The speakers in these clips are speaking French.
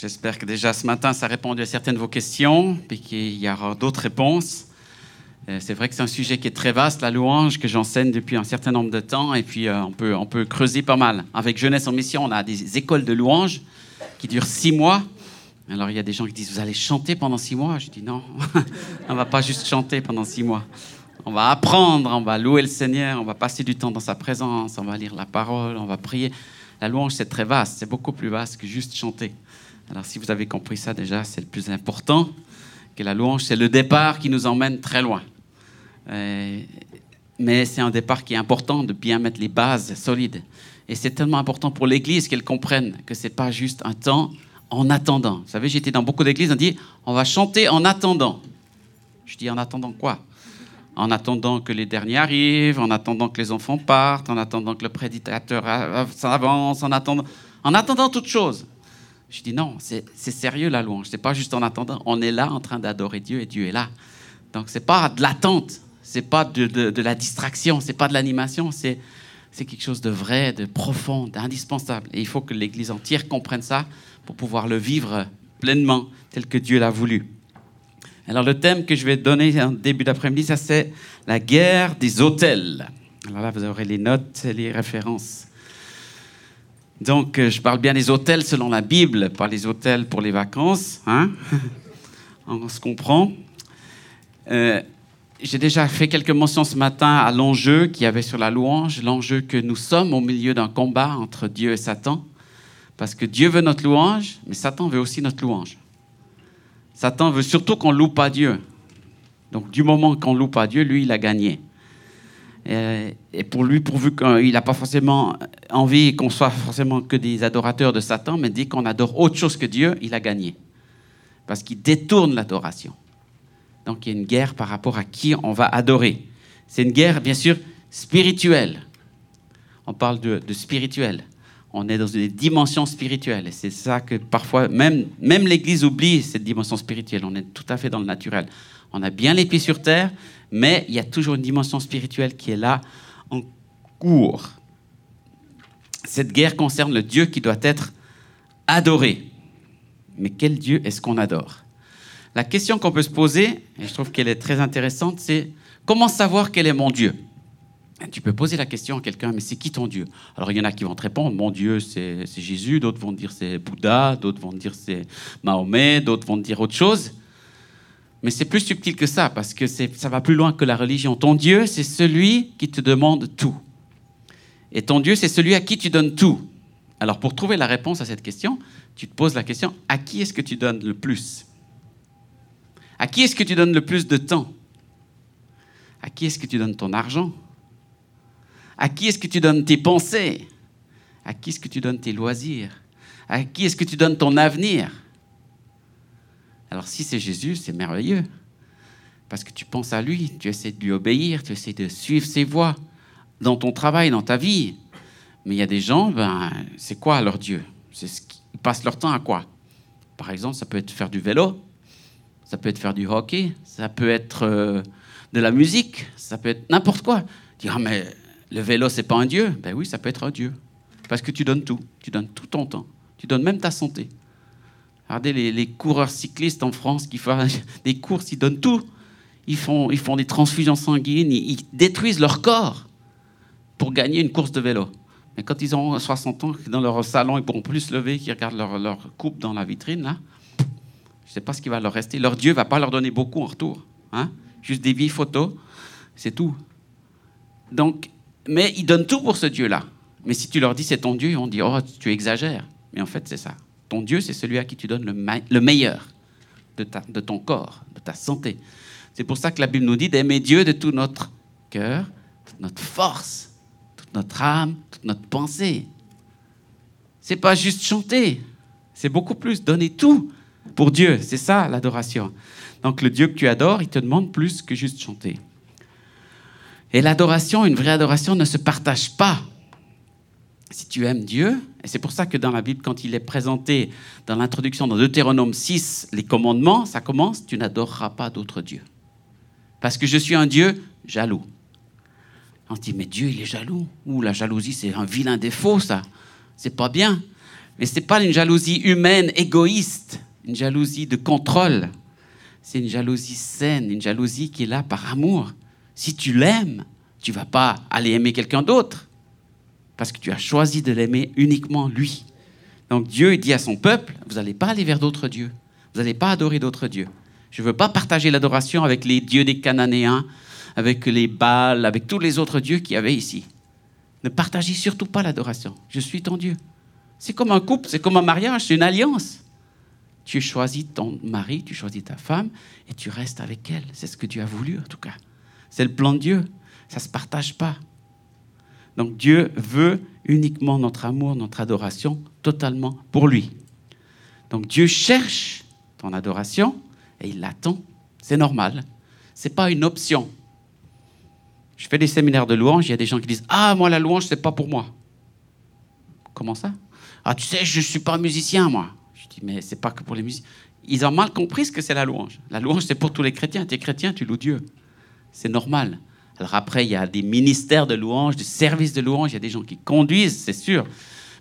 J'espère que déjà ce matin, ça a répondu à certaines de vos questions, et qu'il y aura d'autres réponses. Euh, c'est vrai que c'est un sujet qui est très vaste, la louange, que j'enseigne depuis un certain nombre de temps, et puis euh, on, peut, on peut creuser pas mal. Avec Jeunesse en Mission, on a des écoles de louange qui durent six mois. Alors il y a des gens qui disent, vous allez chanter pendant six mois? Je dis non, on va pas juste chanter pendant six mois. On va apprendre, on va louer le Seigneur, on va passer du temps dans sa présence, on va lire la parole, on va prier. La louange, c'est très vaste, c'est beaucoup plus vaste que juste chanter. Alors si vous avez compris ça déjà, c'est le plus important, que la louange, c'est le départ qui nous emmène très loin. Euh, mais c'est un départ qui est important de bien mettre les bases solides. Et c'est tellement important pour l'Église qu'elle comprenne que ce n'est pas juste un temps en attendant. Vous savez, j'étais dans beaucoup d'églises, on dit, on va chanter en attendant. Je dis, en attendant quoi? En attendant que les derniers arrivent, en attendant que les enfants partent, en attendant que le prédicateur s'avance, en attendant, en attendant toute chose. Je dis non, c'est sérieux la louange. C'est pas juste en attendant. On est là en train d'adorer Dieu et Dieu est là. Donc c'est pas de l'attente, c'est pas de, de, la distraction, c'est pas de l'animation, c'est c'est quelque chose de vrai, de profond, d'indispensable. Et il faut que l'Église entière comprenne ça pour pouvoir le vivre pleinement tel que Dieu l'a voulu. Alors le thème que je vais donner en début d'après-midi, ça c'est la guerre des hôtels. Alors là, vous aurez les notes et les références. Donc, euh, je parle bien des hôtels selon la Bible, pas les hôtels pour les vacances. Hein On se comprend. Euh, j'ai déjà fait quelques mentions ce matin à l'enjeu qu'il y avait sur la louange, l'enjeu que nous sommes au milieu d'un combat entre Dieu et Satan. Parce que Dieu veut notre louange, mais Satan veut aussi notre louange. Satan veut surtout qu'on loue pas Dieu. Donc du moment qu'on loue pas Dieu, lui, il a gagné. Et, pour lui, pourvu qu'il n'a pas forcément envie qu'on soit forcément que des adorateurs de Satan, mais dit qu'on adore autre chose que Dieu, il a gagné. Parce qu'il détourne l'adoration. Donc il y a une guerre par rapport à qui on va adorer. C'est une guerre, bien sûr, spirituelle. On parle de, de spirituel on est dans une dimension spirituelle. Et c'est ça que parfois, même, même l'Église oublie cette dimension spirituelle. On est tout à fait dans le naturel. On a bien les pieds sur terre, mais il y a toujours une dimension spirituelle qui est là en cours. Cette guerre concerne le Dieu qui doit être adoré. Mais quel Dieu est-ce qu'on adore? La question qu'on peut se poser, et je trouve qu'elle est très intéressante, c'est comment savoir quel est mon Dieu? Tu peux poser la question à quelqu'un, mais c'est qui ton Dieu? Alors il y en a qui vont te répondre, mon Dieu c'est Jésus, d'autres vont dire c'est Bouddha, d'autres vont dire c'est Mahomet, d'autres vont dire autre chose. Mais c'est plus subtil que ça, parce que ça va plus loin que la religion. Ton Dieu, c'est celui qui te demande tout. Et ton Dieu, c'est celui à qui tu donnes tout. Alors pour trouver la réponse à cette question, tu te poses la question, à qui est-ce que tu donnes le plus? À qui est-ce que tu donnes le plus de temps? À qui est-ce que tu donnes ton argent? À qui est-ce que tu donnes tes pensées? À qui est-ce que tu donnes tes loisirs? À qui est-ce que tu donnes ton avenir? Alors si c'est Jésus, c'est merveilleux. Parce que tu penses à lui, tu essaies de lui obéir, tu essaies de suivre ses voies dans ton travail, dans ta vie. Mais il y a des gens, ben, c'est quoi leur Dieu? C'est ce Ils passent leur temps à quoi? Par exemple, ça peut être faire du vélo, ça peut être faire du hockey, ça peut être euh, de la musique, ça peut être n'importe quoi. Dire, ah, mais le vélo, c'est pas un Dieu? Ben oui, ça peut être un Dieu. Parce que tu donnes tout. Tu donnes tout ton temps. Tu donnes même ta santé. Regardez les, coureurs cyclistes en France qui font des courses, ils donnent tout. Ils font, des transfusions sanguines, ils, détruisent leur corps pour gagner une course de vélo. Mais quand ils ont 60 ans, dans leur salon, ils pourront plus se lever, qu'ils regardent leur, coupe dans la vitrine, je ne sais pas ce qui va leur rester. Leur Dieu ne va pas leur donner beaucoup en retour. Hein? Juste des vieilles photos, c'est tout. Donc, mais ils donnent tout pour ce Dieu-là. Mais si tu leur dis c'est ton Dieu, vont dire oh tu exagères. Mais en fait c'est ça. Ton Dieu c'est celui à qui tu donnes le, meilleur de, de ton corps, de ta santé. C'est pour ça que la Bible nous dit d'aimer Dieu de tout notre cœur, toute notre force, toute notre âme, toute notre pensée. C'est pas juste chanter, c'est beaucoup plus donner tout pour Dieu. C'est ça l'adoration. Donc le Dieu que tu adores, il te demande plus que juste chanter. Et l'adoration, une vraie adoration, ne se partage pas. Si tu aimes Dieu, et c'est pour ça que dans la Bible, quand il est présenté dans l'introduction dans Deutéronome 6, les commandements, ça commence, tu n'adoreras pas d'autres dieux. Parce que je suis un Dieu jaloux. On se dit, mais Dieu, il est jaloux. Ou la jalousie, c'est un vilain défaut, ça. C'est pas bien. Et ce n'est pas une jalousie humaine, égoïste, une jalousie de contrôle. C'est une jalousie saine, une jalousie qui est là par amour. Si tu l'aimes, tu vas pas aller aimer quelqu'un d'autre parce que tu as choisi de l'aimer uniquement lui. Donc Dieu dit à son peuple, vous n'allez pas aller vers d'autres dieux. Vous n'allez pas adorer d'autres dieux. Je ne veux pas partager l'adoration avec les dieux des Cananéens, avec les Baals, avec tous les autres dieux qu'il y avait ici. Ne partagez surtout pas l'adoration. Je suis ton Dieu. C'est comme un couple, c'est comme un mariage, c'est une alliance. Tu choisis ton mari, tu choisis ta femme et tu restes avec elle. C'est ce que Dieu a voulu en tout cas. C'est le plan de Dieu. Ça ne se partage pas. Donc Dieu veut uniquement notre amour, notre adoration totalement pour lui. Donc Dieu cherche ton adoration et il l'attend. C'est normal. Ce n'est pas une option. Je fais des séminaires de louange, il y a des gens qui disent Ah, moi, la louange, c'est pas pour moi. Comment ça Ah, tu sais, je ne suis pas musicien, moi. Je dis Mais c'est pas que pour les musiciens. Ils ont mal compris ce que c'est la louange. La louange, c'est pour tous les chrétiens. Tu es chrétien, tu loues Dieu. C'est normal. Alors après, il y a des ministères de louange, des services de louange, il y a des gens qui conduisent, c'est sûr.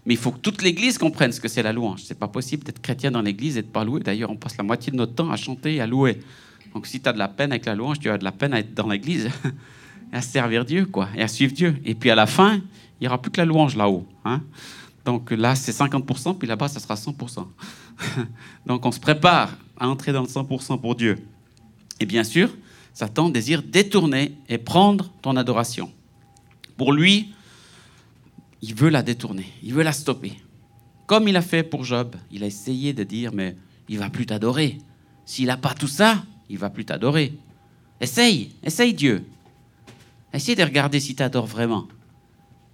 Mais il faut que toute l'Église comprenne ce que c'est la louange. C'est pas possible d'être chrétien dans l'Église et de pas louer. D'ailleurs, on passe la moitié de notre temps à chanter et à louer. Donc si tu as de la peine avec la louange, tu as de la peine à être dans l'Église à servir Dieu, quoi, et à suivre Dieu. Et puis à la fin, il n'y aura plus que la louange là-haut. Hein. Donc là, c'est 50%, puis là-bas, ça sera 100%. Donc on se prépare à entrer dans le 100% pour Dieu. Et bien sûr, Satan désire détourner et prendre ton adoration. Pour lui, il veut la détourner, il veut la stopper. Comme il a fait pour Job, il a essayé de dire, mais il va plus t'adorer. S'il n'a pas tout ça, il va plus t'adorer. Essaye, essaye Dieu. Essaye de regarder si t'adores vraiment.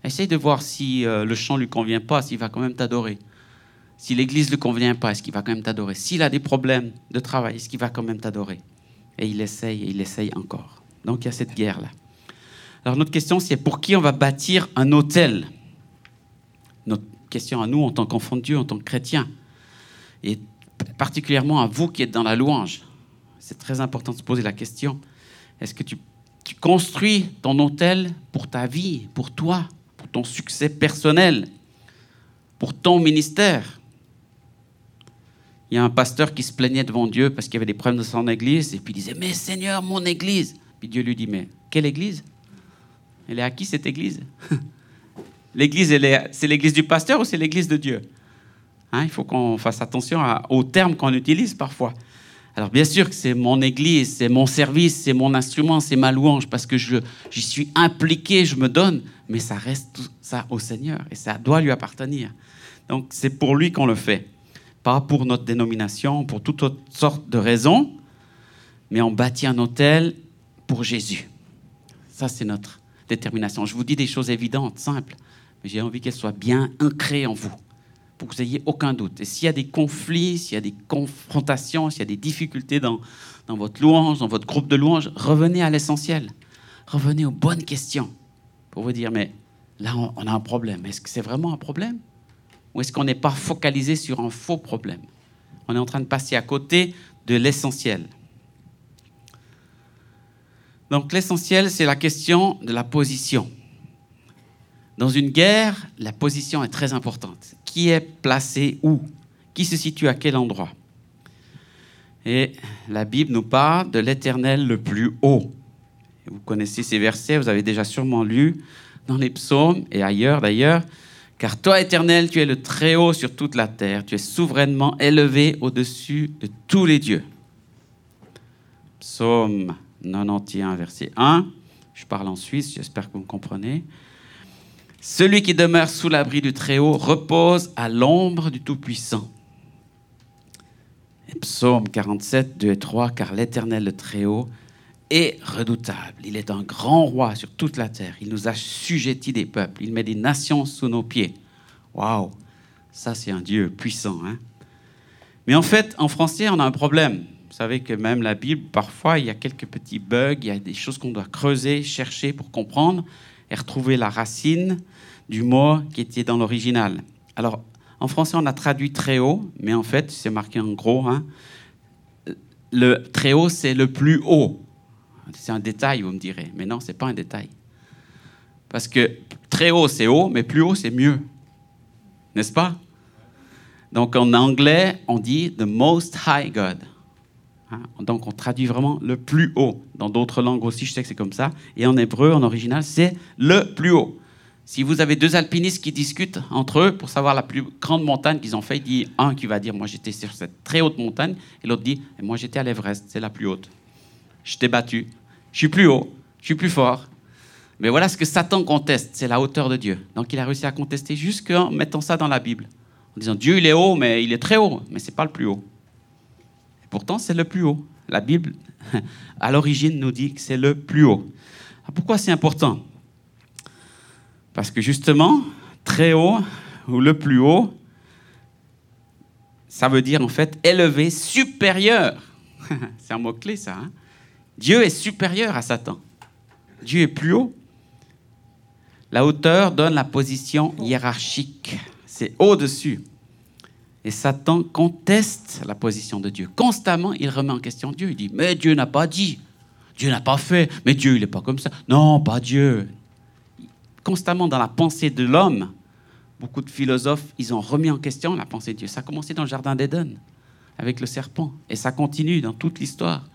Essaye de voir si euh, le chant lui convient pas, s'il va quand même t'adorer. Si l'église ne lui convient pas, est-ce qu'il va quand même t'adorer? S'il a des problèmes de travail, est-ce qu'il va quand même t'adorer? Et il essaye et il essaye encore. Donc il y a cette guerre-là. Alors notre question, c'est pour qui on va bâtir un hôtel? Notre question à nous en tant qu'enfants de Dieu, en tant que chrétiens. Et particulièrement à vous qui êtes dans la louange. C'est très important de se poser la question. Est-ce que tu, construis ton hôtel pour ta vie, pour toi, pour ton succès personnel, pour ton ministère? Il y a un pasteur qui se plaignait devant Dieu parce qu'il y avait des problèmes de son église, et puis il disait, mais Seigneur, mon église. Puis Dieu lui dit, mais quelle église? Elle est à qui cette église? L'église, c'est l'église du pasteur ou c'est l'église de Dieu? Hein, Il faut qu'on fasse attention aux termes qu'on utilise parfois. Alors bien sûr que c'est mon église, c'est mon service, c'est mon instrument, c'est ma louange, parce que j'y suis impliqué, je me donne, mais ça reste tout ça au Seigneur, et ça doit lui appartenir. Donc c'est pour lui qu'on le fait pas pour notre dénomination, pour toutes sortes de raisons, mais on bâtit un hôtel pour Jésus. Ça, c'est notre détermination. Je vous dis des choses évidentes, simples, mais j'ai envie qu'elles soient bien ancrées en vous, pour que vous n'ayez aucun doute. Et s'il y a des conflits, s'il y a des confrontations, s'il y a des difficultés dans, dans votre louange, dans votre groupe de louange, revenez à l'essentiel. Revenez aux bonnes questions pour vous dire, mais là, on a un problème. Est-ce que c'est vraiment un problème? Ou est-ce qu'on n'est pas focalisé sur un faux problème? On est en train de passer à côté de l'essentiel. Donc l'essentiel, c'est la question de la position. Dans une guerre, la position est très importante. Qui est placé où? Qui se situe à quel endroit? Et la Bible nous parle de l'Éternel le plus haut. Vous connaissez ces versets, vous avez déjà sûrement lu dans les psaumes et ailleurs d'ailleurs. Car toi, Éternel, tu es le Très-Haut sur toute la terre, tu es souverainement élevé au-dessus de tous les dieux. Psaume 91, verset 1. Je parle en Suisse, j'espère que vous me comprenez. Celui qui demeure sous l'abri du Très-Haut repose à l'ombre du Tout-Puissant. Psaume 47, 2 et 3, car l'Éternel, le Très-Haut, est redoutable. Il est un grand roi sur toute la terre. Il nous a sujettis des peuples. Il met des nations sous nos pieds. Waouh, ça c'est un Dieu puissant. Hein Mais en fait, en français, on a un problème. Vous savez que même la Bible, parfois, il y a quelques petits bugs, il y a des choses qu'on doit creuser, chercher pour comprendre et retrouver la racine du mot qui était dans l'original. Alors, en français, on a traduit très haut, mais en fait, c'est marqué en gros. Hein, le très haut, c'est le plus haut. C'est un détail, vous me direz. Mais non, ce n'est pas un détail. Parce que très haut, c'est haut, mais plus haut, c'est mieux. N'est-ce pas? Donc en anglais, on dit The Most High God. Hein, donc on traduit vraiment le plus haut. Dans d'autres langues aussi, je sais que c'est comme ça. Et en hébreu, en original, c'est le plus haut. Si vous avez deux alpinistes qui discutent entre eux pour savoir la plus grande montagne qu'ils ont fait, il dit un qui va dire moi j'étais sur cette très haute montagne et l'autre dit moi j'étais à l'Everest, c'est la plus haute. Je t'ai battu, je suis plus haut, je suis plus fort. Mais voilà ce que Satan conteste, c'est la hauteur de Dieu. Donc il a réussi à contester jusqu'en mettant ça dans la Bible, en disant Dieu il est haut, mais il est très haut, mais c'est pas le plus haut. Et pourtant c'est le plus haut. La Bible à l'origine nous dit que c'est le plus haut. pourquoi c'est important? Parce que justement, très haut ou le plus haut, ça veut dire en fait élevé, supérieur. C'est un mot-clé ça. Hein? Dieu est supérieur à Satan. Dieu est plus haut. La hauteur donne la position hiérarchique. C'est au-dessus. Et Satan conteste la position de Dieu. Constamment, il remet en question Dieu. Il dit, mais Dieu n'a pas dit. Dieu n'a pas fait. Mais Dieu, il n'est pas comme ça. Non, pas Dieu constamment dans la pensée de l'homme. Beaucoup de philosophes, ils ont remis en question la pensée de Dieu. Ça a commencé dans le Jardin d'Éden, avec le serpent, et ça continue dans toute l'histoire.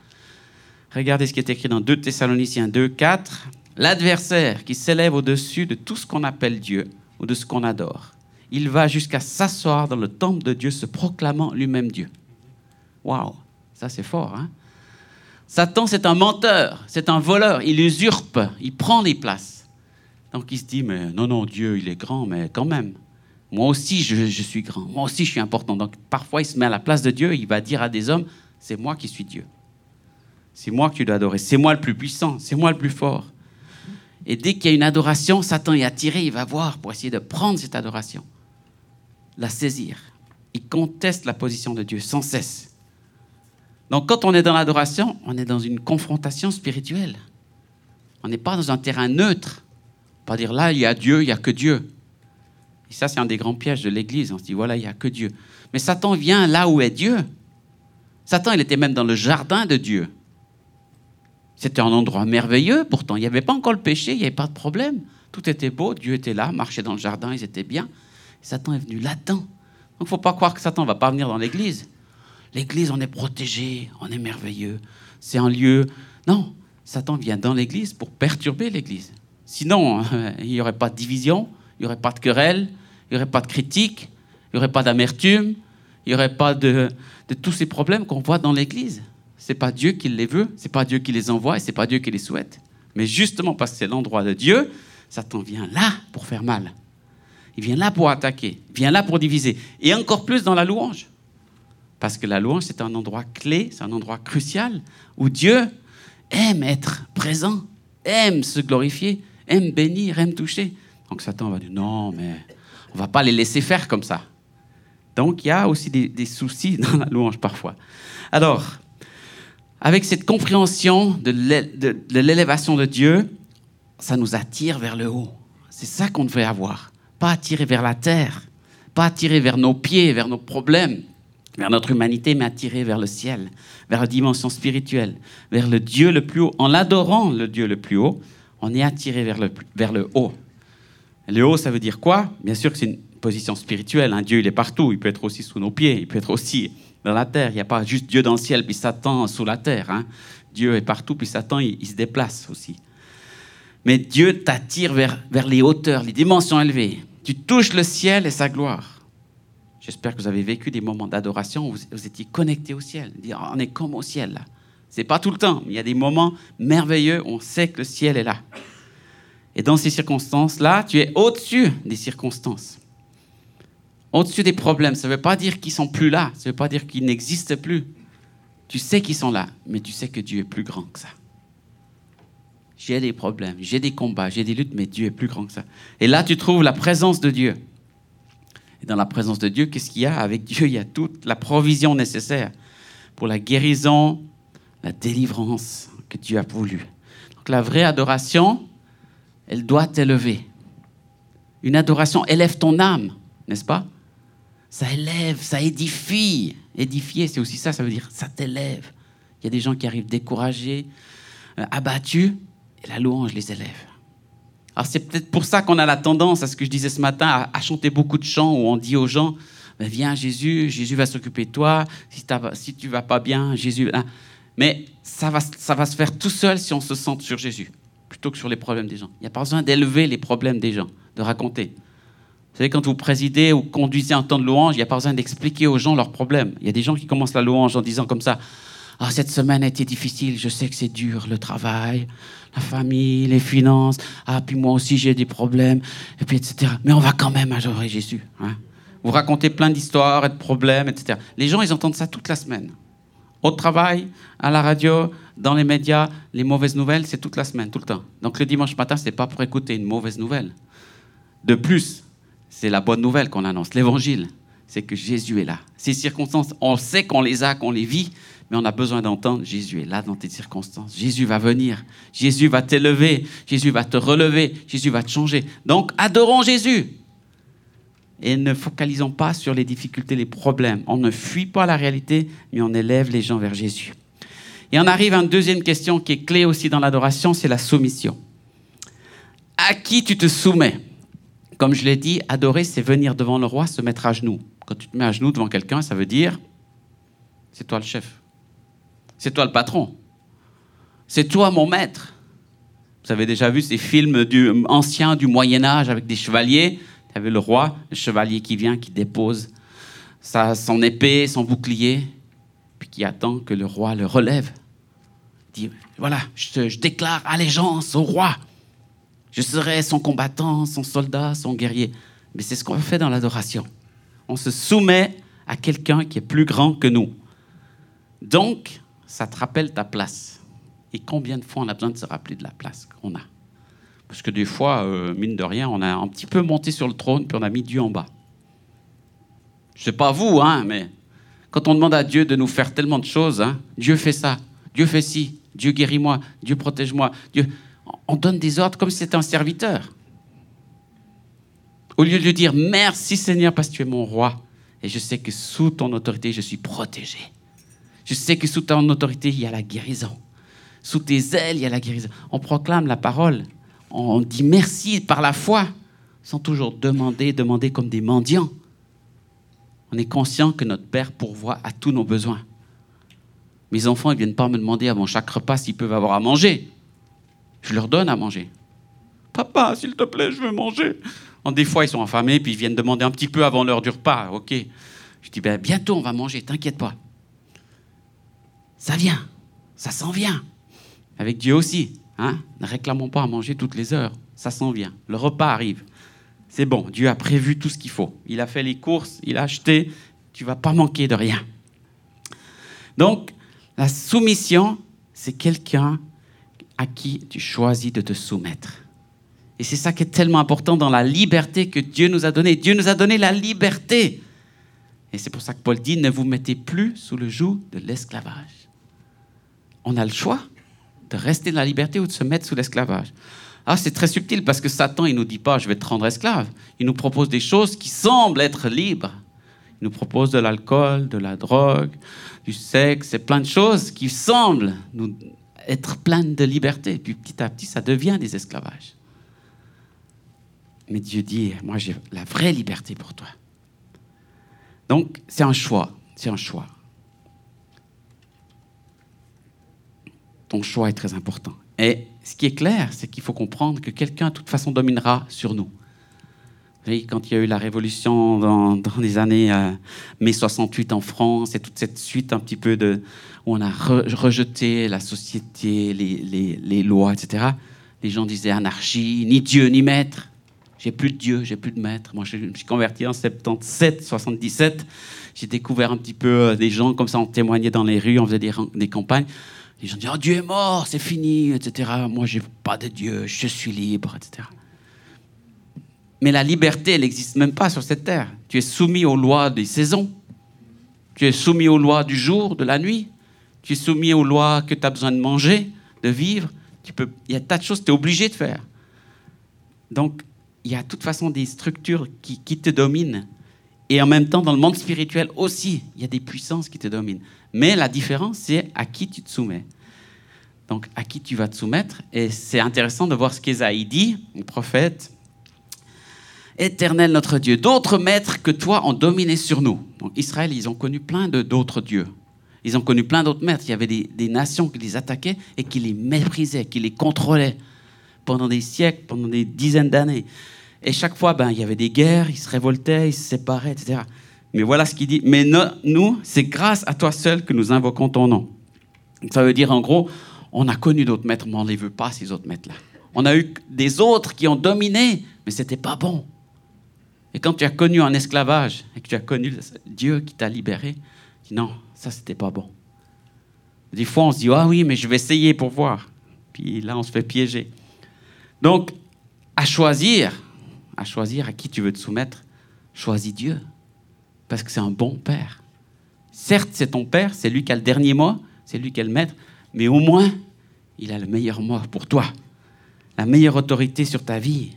Regardez ce qui est écrit dans 2 Thessaloniciens 2, 4. L'adversaire qui s'élève au-dessus de tout ce qu'on appelle Dieu ou de ce qu'on adore, il va jusqu'à s'asseoir dans le temple de Dieu, se proclamant lui-même Dieu. Waouh, ça c'est fort, hein Satan, c'est un menteur, c'est un voleur, il usurpe, il prend des places. Donc il se dit, mais non, non, Dieu, il est grand, mais quand même. Moi aussi, je, suis grand. Moi aussi, je suis important. Donc parfois, il se met à la place de Dieu. il va dire à des hommes, c'est moi qui suis Dieu. C'est moi que tu dois adorer. C'est moi le plus puissant. C'est moi le plus fort. Et dès qu'il y a une adoration, Satan est attiré. Il va voir pour essayer de prendre cette adoration, la saisir. Il conteste la position de Dieu sans cesse. Donc quand on est dans l'adoration, on est dans une confrontation spirituelle. On n'est pas dans un terrain neutre. Pas dire là, il y a Dieu, il n'y a que Dieu. Et ça, c'est un des grands pièges de l'Église. On se dit, voilà, il n'y a que Dieu. Mais Satan vient là où est Dieu. Satan, il était même dans le jardin de Dieu. C'était un endroit merveilleux, pourtant. Il n'y avait pas encore le péché, il n'y avait pas de problème. Tout était beau, Dieu était là, marchait dans le jardin, ils étaient bien. Satan est venu là-dedans. Donc, il ne faut pas croire que Satan ne va pas venir dans l'Église. L'Église, on est protégé, on est merveilleux. C'est un lieu. Non, Satan vient dans l'Église pour perturber l'Église. Sinon, il n'y aurait pas de division, il n'y aurait pas de querelle, il n'y aurait pas de critique, il n'y aurait pas d'amertume, il n'y aurait pas de, tous ces problèmes qu'on voit dans l'Église. Ce n'est pas Dieu qui les veut, ce n'est pas Dieu qui les envoie et ce n'est pas Dieu qui les souhaite. Mais justement parce que c'est l'endroit de Dieu, Satan vient là pour faire mal. Il vient là pour attaquer, il vient là pour diviser. Et encore plus dans la louange. Parce que la louange, c'est un endroit clé, c'est un endroit crucial où Dieu aime être présent, aime se glorifier aime bénir, aime toucher. Donc Satan va dire non, mais on va pas les laisser faire comme ça. Donc il y a aussi des, soucis dans la louange parfois. Alors, avec cette compréhension de l'élévation de Dieu, ça nous attire vers le haut. C'est ça qu'on devrait avoir. Pas attirer vers la terre, pas attirer vers nos pieds, vers nos problèmes, vers notre humanité, mais attirer vers le ciel, vers la dimension spirituelle, vers le Dieu le plus haut. En l'adorant, le Dieu le plus haut, on est attiré vers le, vers le haut. Le haut, ça veut dire quoi? Bien sûr que c'est une position spirituelle. Un Dieu, il est partout. Il peut être aussi sous nos pieds. Il peut être aussi dans la terre. Il n'y a pas juste Dieu dans le ciel, puis Satan sous la terre. Hein. Dieu est partout, puis Satan, il, se déplace aussi. Mais Dieu t'attire vers, vers les hauteurs, les dimensions élevées. Tu touches le ciel et sa gloire. J'espère que vous avez vécu des moments d'adoration où vous, étiez connecté au ciel. On est comme au ciel, là. C'est pas tout le temps, mais il y a des moments merveilleux où on sait que le ciel est là. Et dans ces circonstances-là, tu es au-dessus des circonstances. Au-dessus des problèmes. Ça ne veut pas dire qu'ils sont plus là. Ça ne veut pas dire qu'ils n'existent plus. Tu sais qu'ils sont là, mais tu sais que Dieu est plus grand que ça. J'ai des problèmes, j'ai des combats, j'ai des luttes, mais Dieu est plus grand que ça. Et là, tu trouves la présence de Dieu. Et dans la présence de Dieu, qu'est-ce qu'il y a? Avec Dieu, il y a toute la provision nécessaire pour la guérison, la délivrance que Dieu a voulu. Donc la vraie adoration, elle doit t'élever. Une adoration élève ton âme, n'est-ce pas? Ça élève, ça édifie. Édifier, c'est aussi ça, ça veut dire ça t'élève. Il y a des gens qui arrivent découragés, euh, abattus, et la louange les élève. Alors c'est peut-être pour ça qu'on a la tendance, à ce que je disais ce matin, à, chanter beaucoup de chants où on dit aux gens, Ben, viens Jésus, Jésus va s'occuper de toi. Si, si tu vas pas bien, Jésus. Hein. Mais ça va, ça va se faire tout seul si on se centre sur Jésus, plutôt que sur les problèmes des gens. Il n'y a pas besoin d'élever les problèmes des gens, de raconter. Vous savez, quand vous présidez ou conduisez un temps de louange, il n'y a pas besoin d'expliquer aux gens leurs problèmes. Il y a des gens qui commencent la louange en disant comme ça Ah, cette semaine a été difficile, je sais que c'est dur, le travail, la famille, les finances. Ah, puis moi aussi j'ai des problèmes, et puis etc. Mais on va quand même adorer Jésus. Hein. Vous racontez plein d'histoires et de problèmes, etc. Les gens, ils entendent ça toute la semaine. Au travail, à la radio, dans les médias, les mauvaises nouvelles, c'est toute la semaine, tout le temps. Donc le dimanche matin, ce n'est pas pour écouter une mauvaise nouvelle. De plus, c'est la bonne nouvelle qu'on annonce, l'évangile. C'est que Jésus est là. Ces circonstances, on sait qu'on les a, qu'on les vit, mais on a besoin d'entendre Jésus est là dans tes circonstances. Jésus va venir. Jésus va t'élever. Jésus va te relever. Jésus va te changer. Donc, adorons Jésus. Et ne focalisons pas sur les difficultés, les problèmes. On ne fuit pas la réalité, mais on élève les gens vers Jésus. Et on arrive à une deuxième question qui est clé aussi dans l'adoration, c'est la soumission. À qui tu te soumets? Comme je l'ai dit, adorer, c'est venir devant le roi, se mettre à genoux. Quand tu te mets à genoux devant quelqu'un, ça veut dire, c'est toi le chef. C'est toi le patron. C'est toi mon maître. Vous avez déjà vu ces films du, anciens du Moyen Âge avec des chevaliers? Tu le roi, le chevalier qui vient, qui dépose sa, son épée, son bouclier, puis qui attend que le roi le relève. Dit, voilà, je déclare allégeance au roi. Je serai son combattant, son soldat, son guerrier. Mais c'est ce qu'on fait dans l'adoration. On se soumet à quelqu'un qui est plus grand que nous. Donc, ça te rappelle ta place. Et combien de fois on a besoin de se rappeler de la place qu'on a? Parce que des fois, euh, mine de rien, on a un petit peu monté sur le trône, puis on a mis Dieu en bas. Je sais pas vous, hein, mais quand on demande à Dieu de nous faire tellement de choses, hein, Dieu fait ça, Dieu fait ci, Dieu guérit-moi, Dieu protège-moi, Dieu on donne des ordres comme si c'était un serviteur. Au lieu de lui dire merci Seigneur parce que tu es mon roi et je sais que sous ton autorité je suis protégé. Je sais que sous ton autorité il y a la guérison. Sous tes ailes il y a la guérison. On proclame la parole. On dit merci par la foi sans toujours demander, demander comme des mendiants. On est conscient que notre Père pourvoit à tous nos besoins. Mes enfants ne viennent pas me demander avant chaque repas s'ils peuvent avoir à manger je leur donne à manger. Papa, s'il te plaît, je veux manger. Des fois, ils sont affamés, puis ils viennent demander un petit peu avant l'heure du repas. Ok. Je dis, ben, bientôt, on va manger, t'inquiète pas. Ça vient, ça s'en vient. Avec Dieu aussi. Hein? Ne réclamons pas à manger toutes les heures. Ça s'en vient. Le repas arrive. C'est bon, Dieu a prévu tout ce qu'il faut. Il a fait les courses, il a acheté. Tu vas pas manquer de rien. Donc, la soumission, c'est quelqu'un à qui tu choisis de te soumettre. Et c'est ça qui est tellement important dans la liberté que Dieu nous a donnée. Dieu nous a donné la liberté. Et c'est pour ça que Paul dit, ne vous mettez plus sous le joug de l'esclavage. On a le choix de rester dans la liberté ou de se mettre sous l'esclavage. Ah, c'est très subtil parce que Satan, il nous dit pas, je vais te rendre esclave. Il nous propose des choses qui semblent être libres. Il nous propose de l'alcool, de la drogue, du sexe, et plein de choses qui semblent nous, être pleine de liberté. Puis petit à petit, ça devient des esclavages. Mais Dieu dit, moi j'ai la vraie liberté pour toi. Donc c'est un choix, c'est un choix. Ton choix est très important. Et ce qui est clair, c'est qu'il faut comprendre que quelqu'un, de toute façon, dominera sur nous. Voyez, quand il y a eu la révolution dans, les années euh, mai 68 en France et toute cette suite un petit peu de, où on a rejeté la société, les, lois, etc. Les gens disaient anarchie, ni Dieu ni maître. J'ai plus de Dieu, j'ai plus de maître. Moi, je me suis converti en 77, 77. J'ai découvert un petit peu euh, des gens comme ça, on témoignait dans les rues, on faisait des, campagnes. Les gens disaient oh, Dieu est mort, c'est fini, etc. Moi, j'ai pas de Dieu, je suis libre, etc. Mais la liberté, elle n'existe même pas sur cette terre. Tu es soumis aux lois des saisons. Tu es soumis aux lois du jour, de la nuit tu es soumis aux lois que tu as besoin de manger, de vivre. Tu peux, il y a tas de choses que tu es obligé de faire. Donc, il y a de toute façon des structures qui, qui, te dominent. Et en même temps, dans le monde spirituel aussi, il y a des puissances qui te dominent. Mais la différence, c'est à qui tu te soumets. Donc, à qui tu vas te soumettre. Et c'est intéressant de voir ce qu'Ésaïe dit, le prophète. Éternel notre Dieu, d'autres maîtres que toi ont dominé sur nous. Donc Israël, ils ont connu plein d'autres dieux. Ils ont connu plein d'autres maîtres. Il y avait des, nations qui les attaquaient et qui les méprisaient, qui les contrôlaient pendant des siècles, pendant des dizaines d'années. Et chaque fois, ben, il y avait des guerres, ils se révoltaient, ils se séparaient, etc. Mais voilà ce qu'il dit. Mais nous, c'est grâce à toi seul que nous invoquons ton nom. Ça veut dire en gros, on a connu d'autres maîtres, mais on ne les veut pas, ces autres maîtres-là. On a eu des autres qui ont dominé, mais ce n'était pas bon. Et quand tu as connu un esclavage et que tu as connu Dieu qui t'a libéré, tu dis non, ça c'était pas bon. Des fois on se dit ah oui, mais je vais essayer pour voir. Puis là on se fait piéger. Donc à choisir, à choisir à qui tu veux te soumettre, choisis Dieu parce que c'est un bon père. Certes, c'est ton père, c'est lui qui a le dernier mot, c'est lui qui est le maître, mais au moins, il a le meilleur mot pour toi, la meilleure autorité sur ta vie.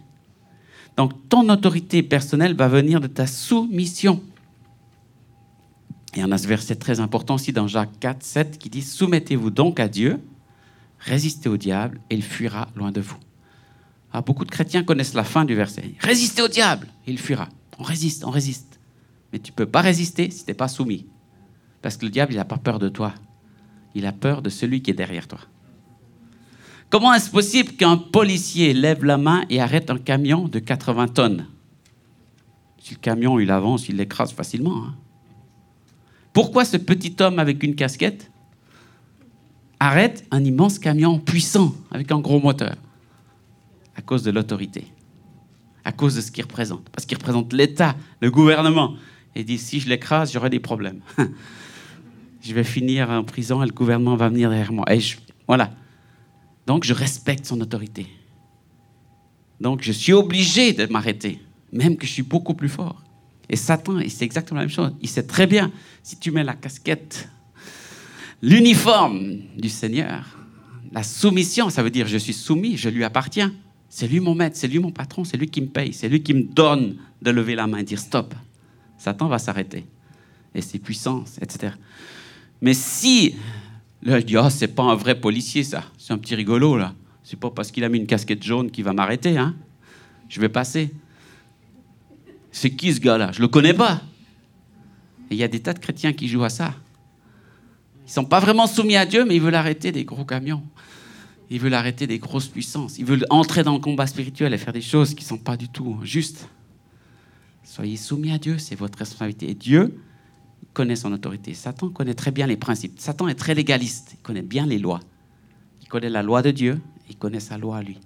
Donc, ton autorité personnelle va venir de ta soumission. Et on a ce verset très important aussi dans Jacques 4, 7 qui dit Soumettez-vous donc à Dieu, résistez au diable, et il fuira loin de vous. Alors, beaucoup de chrétiens connaissent la fin du verset. Résistez au diable, et il fuira. On résiste, on résiste. Mais tu ne peux pas résister si tu n'es pas soumis. Parce que le diable, il n'a pas peur de toi. Il a peur de celui qui est derrière toi. Comment est-ce possible qu'un policier lève la main et arrête un camion de 80 tonnes? Si le camion, il avance, il l'écrase facilement. Hein. Pourquoi ce petit homme avec une casquette arrête un immense camion puissant avec un gros moteur À cause de l'autorité. À cause de ce qu'il représente? Parce qu'il représente l'État, le gouvernement et dit si je l'écrase, j'aurai des problèmes. je vais finir en prison et le gouvernement va venir derrière moi. Et voilà. Donc je respecte son autorité. Donc je suis obligé de m'arrêter, même que je suis beaucoup plus fort. Et Satan, c'est exactement la même chose. Il sait très bien, si tu mets la casquette, l'uniforme du Seigneur, la soumission, ça veut dire je suis soumis, je lui appartiens. C'est lui mon maître, c'est lui mon patron, c'est lui qui me paye, c'est lui qui me donne de lever la main et dire stop. Satan va s'arrêter. Et ses puissances, etc. Mais si, là, je dis, oh, c'est pas un vrai policier, ça. C'est un petit rigolo, là. C'est pas parce qu'il a mis une casquette jaune qu'il va m'arrêter, hein. Je vais passer. C'est qui ce gars-là? Je le connais pas. Et il y a des tas de chrétiens qui jouent à ça. Ils sont pas vraiment soumis à Dieu, mais ils veulent arrêter des gros camions. Ils veulent arrêter des grosses puissances. Ils veulent entrer dans le combat spirituel et faire des choses qui ne sont pas du tout justes. Soyez soumis à Dieu, c'est votre responsabilité. Et Dieu connaît son autorité. Satan connaît très bien les principes. Satan est très légaliste, il connaît bien les lois. Il connaît la loi de Dieu, il connaît sa loi à lui.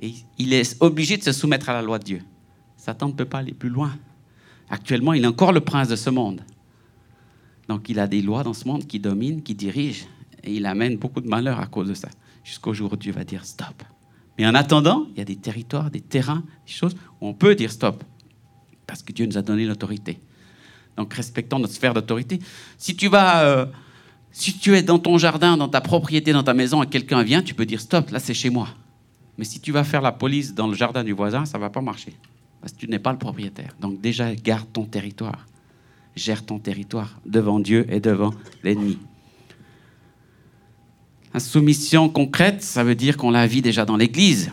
Et il est obligé de se soumettre à la loi de Dieu. Satan ne peut pas aller plus loin. Actuellement, il est encore le prince de ce monde. Donc il a des lois dans ce monde qui dominent, qui dirigent, et il amène beaucoup de malheur à cause de ça, jusqu'au jour où Dieu va dire stop. Mais en attendant, il y a des territoires, des terrains, des choses où on peut dire stop parce que Dieu nous a donné l'autorité. Donc respectons notre sphère d'autorité. Si tu euh, si tu es dans ton jardin, dans ta propriété, dans ta maison, et quelqu'un vient, tu peux dire stop, là c'est chez moi. Mais si tu vas faire la police dans le jardin du voisin, ça va pas marcher, parce que tu n'es pas le propriétaire. Donc déjà, garde ton territoire, gère ton territoire devant Dieu et devant l'ennemi. La soumission concrète, ça veut dire qu'on la vit déjà dans l'Église.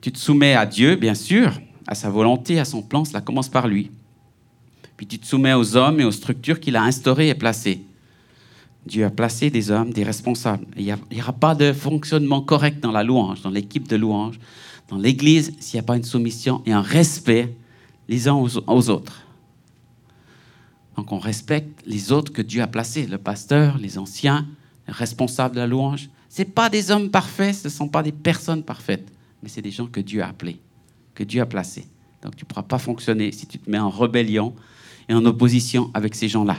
Tu te soumets à Dieu, bien sûr, à sa volonté, à son plan, cela commence par lui. Puis tu te soumets aux hommes et aux structures qu'il a instaurées et placées. Dieu a placé des hommes, des responsables. Il n'y aura pas de fonctionnement correct dans la louange, dans l'équipe de louange, dans l'Église, s'il n'y a pas une soumission et un respect les uns aux, autres. Donc on respecte les autres que Dieu a placés, le pasteur, les anciens, les responsables de la louange. Ce ne pas des hommes parfaits, ce ne sont pas des personnes parfaites, mais c'est des gens que Dieu a appelés que Dieu a placé. Donc tu ne pourras pas fonctionner si tu te mets en rébellion et en opposition avec ces gens-là.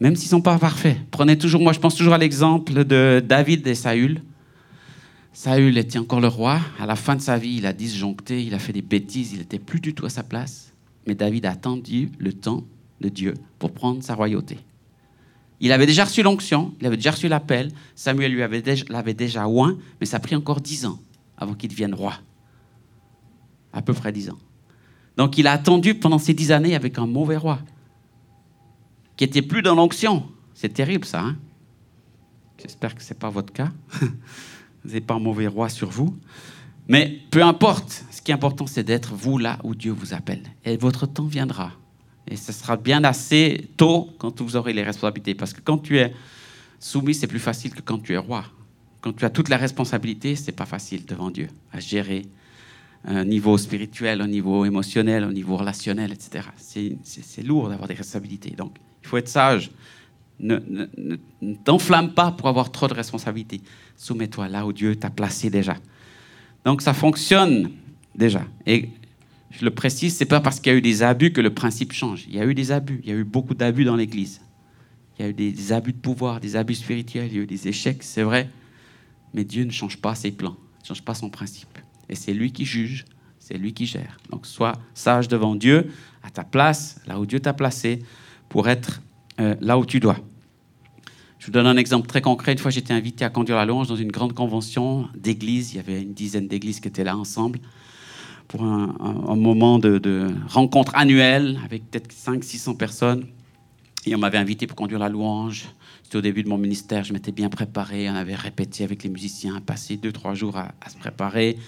Même s'ils ne sont pas parfaits. Prenez toujours, moi je pense toujours à l'exemple de David et Saül. Saül était encore le roi. À la fin de sa vie, il a disjoncté, il a fait des bêtises, il n'était plus du tout à sa place. Mais David a attendu le temps de Dieu pour prendre sa royauté. Il avait déjà reçu l'onction, il avait déjà reçu l'appel. Samuel lui avait déjà, l'avait déjà oint, mais ça a pris encore dix ans avant qu'il devienne roi à peu près dix ans. Donc il a attendu pendant ces dix années avec un mauvais roi, qui était plus dans l'onction. C'est terrible ça. Hein J'espère que ce n'est pas votre cas. Vous n'avez pas un mauvais roi sur vous. Mais peu importe, ce qui est important, c'est d'être vous là où Dieu vous appelle. Et votre temps viendra. Et ce sera bien assez tôt quand vous aurez les responsabilités. Parce que quand tu es soumis, c'est plus facile que quand tu es roi. Quand tu as toute la responsabilité, c'est pas facile devant Dieu à gérer un niveau spirituel, un niveau émotionnel, un niveau relationnel, etc. C'est lourd d'avoir des responsabilités. Donc, il faut être sage. Ne t'enflamme pas pour avoir trop de responsabilités. Soumets-toi là où Dieu t'a placé déjà. Donc ça fonctionne déjà. Et je le précise, c'est pas parce qu'il y a eu des abus que le principe change. Il y a eu des abus, il y a eu beaucoup d'abus dans l'Église. Il y a eu des, abus de pouvoir, des abus spirituels, il y a eu des échecs, c'est vrai. Mais Dieu ne change pas ses plans, ne change pas son principe. Et c'est lui qui juge, c'est lui qui gère. Donc sois sage devant Dieu, à ta place, là où Dieu t'a placé, pour être euh, là où tu dois. Je vous donne un exemple très concret. Une fois, j'étais invité à conduire la louange dans une grande convention d'églises. Il y avait une dizaine d'églises qui étaient là ensemble pour un, moment de, rencontre annuelle avec peut-être 500-600 personnes. Et on m'avait invité pour conduire la louange. C'était au début de mon ministère, je m'étais bien préparé. On avait répété avec les musiciens, passé deux, trois jours à, se préparer.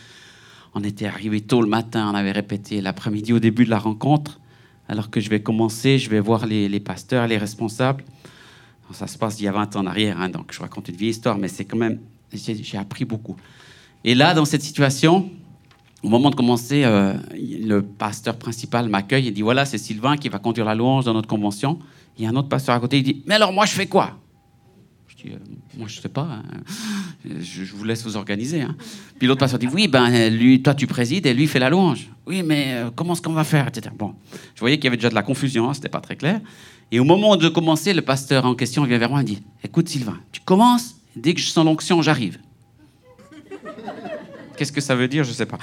On était arrivé tôt le matin, on avait répété l'après-midi au début de la rencontre. Alors que je vais commencer, je vais voir les, les pasteurs, les responsables. Ça se passe il y a 20 ans en arrière, hein, donc je raconte une vieille histoire, mais c'est quand même, j'ai appris beaucoup. Et là, dans cette situation, au moment de commencer, euh, le pasteur principal m'accueille et dit Voilà, c'est Sylvain qui va conduire la louange dans notre convention. Il y a un autre pasteur à côté, il dit Mais alors, moi, je fais quoi? Je dis euh, Moi, je sais pas. Hein. Je, vous laisse vous organiser. Hein. Puis l'autre pasteur dit Oui, ben, toi, tu présides et lui, fait la louange. Oui, mais euh, comment est-ce qu'on va faire Bon, je voyais qu'il y avait déjà de la confusion, hein, c'était pas très clair. Et au moment de commencer, le pasteur en question vient vers moi et dit Écoute, Sylvain, tu commences, dès que je sens l'onction, j'arrive. Qu'est-ce que ça veut dire Je ne sais pas.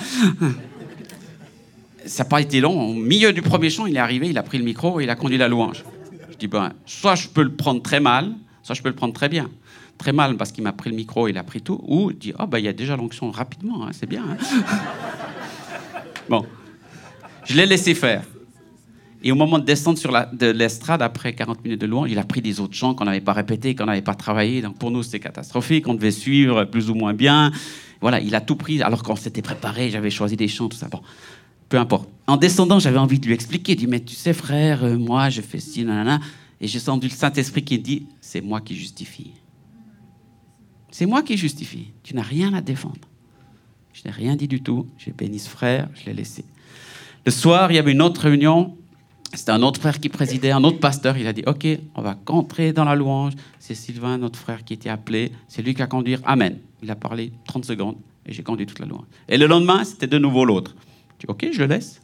ça n'a pas été long. Au milieu du premier chant, il est arrivé, il a pris le micro et il a conduit la louange. Je dis ben, soit je peux le prendre très mal, soit je peux le prendre très bien. Très mal parce qu'il m'a pris le micro, il a pris tout, ou dis oh, ben, il y a déjà l'onction rapidement, hein, c'est bien. Hein. bon, je l'ai laissé faire. Et au moment de descendre sur la, de l'estrade, après 40 minutes de louange, il a pris des autres chants qu'on n'avait pas répétés, qu'on n'avait pas travaillé. Donc pour nous, c'était catastrophique. On devait suivre plus ou moins bien. Voilà, il a tout pris alors qu'on s'était préparé. J'avais choisi des chants, tout ça. Bon, peu importe. En descendant, j'avais envie de lui expliquer. Il dit Mais tu sais, frère, euh, moi, je fais ci, nanana. Et j'ai senti le Saint-Esprit qui dit C'est moi qui justifie. C'est moi qui justifie. Tu n'as rien à défendre. Je n'ai rien dit du tout. J'ai béni ce frère, je l'ai laissé. Le soir, il y avait une autre réunion c'était un autre frère qui présidait, un autre pasteur. Il a dit Ok, on va entrer dans la louange. C'est Sylvain, notre frère, qui était appelé. C'est lui qui a conduit. Amen. Il a parlé 30 secondes et j'ai conduit toute la louange. Et le lendemain, c'était de nouveau l'autre. Je dis Ok, je le laisse.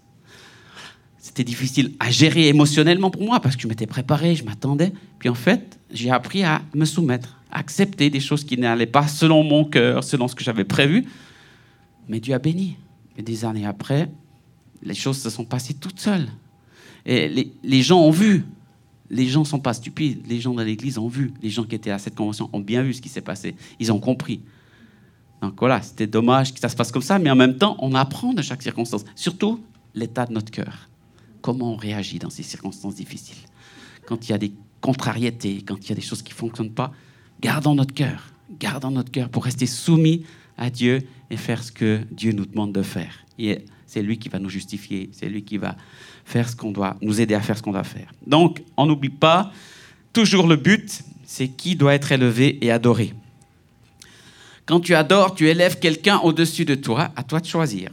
C'était difficile à gérer émotionnellement pour moi parce que je m'étais préparé, je m'attendais. Puis en fait, j'ai appris à me soumettre, à accepter des choses qui n'allaient pas selon mon cœur, selon ce que j'avais prévu. Mais Dieu a béni. Et des années après, les choses se sont passées toutes seules. Et les, gens ont vu. Les gens ne sont pas stupides. Les gens de l'Église ont vu. Les gens qui étaient à cette convention ont bien vu ce qui s'est passé. Ils ont compris. Donc voilà, c'était dommage que ça se passe comme ça, mais en même temps, on apprend de chaque circonstance. Surtout l'état de notre cœur. Comment on réagit dans ces circonstances difficiles? Quand il y a des contrariétés, quand il y a des choses qui ne fonctionnent pas, gardons notre cœur. Gardons notre cœur pour rester soumis à Dieu et faire ce que Dieu nous demande de faire. Et c'est lui qui va nous justifier, c'est lui qui va faire ce qu'on doit, nous aider à faire ce qu'on doit faire. Donc, on n'oublie pas, toujours le but, c'est qui doit être élevé et adoré. Quand tu adores, tu élèves quelqu'un au-dessus de toi, à toi de choisir.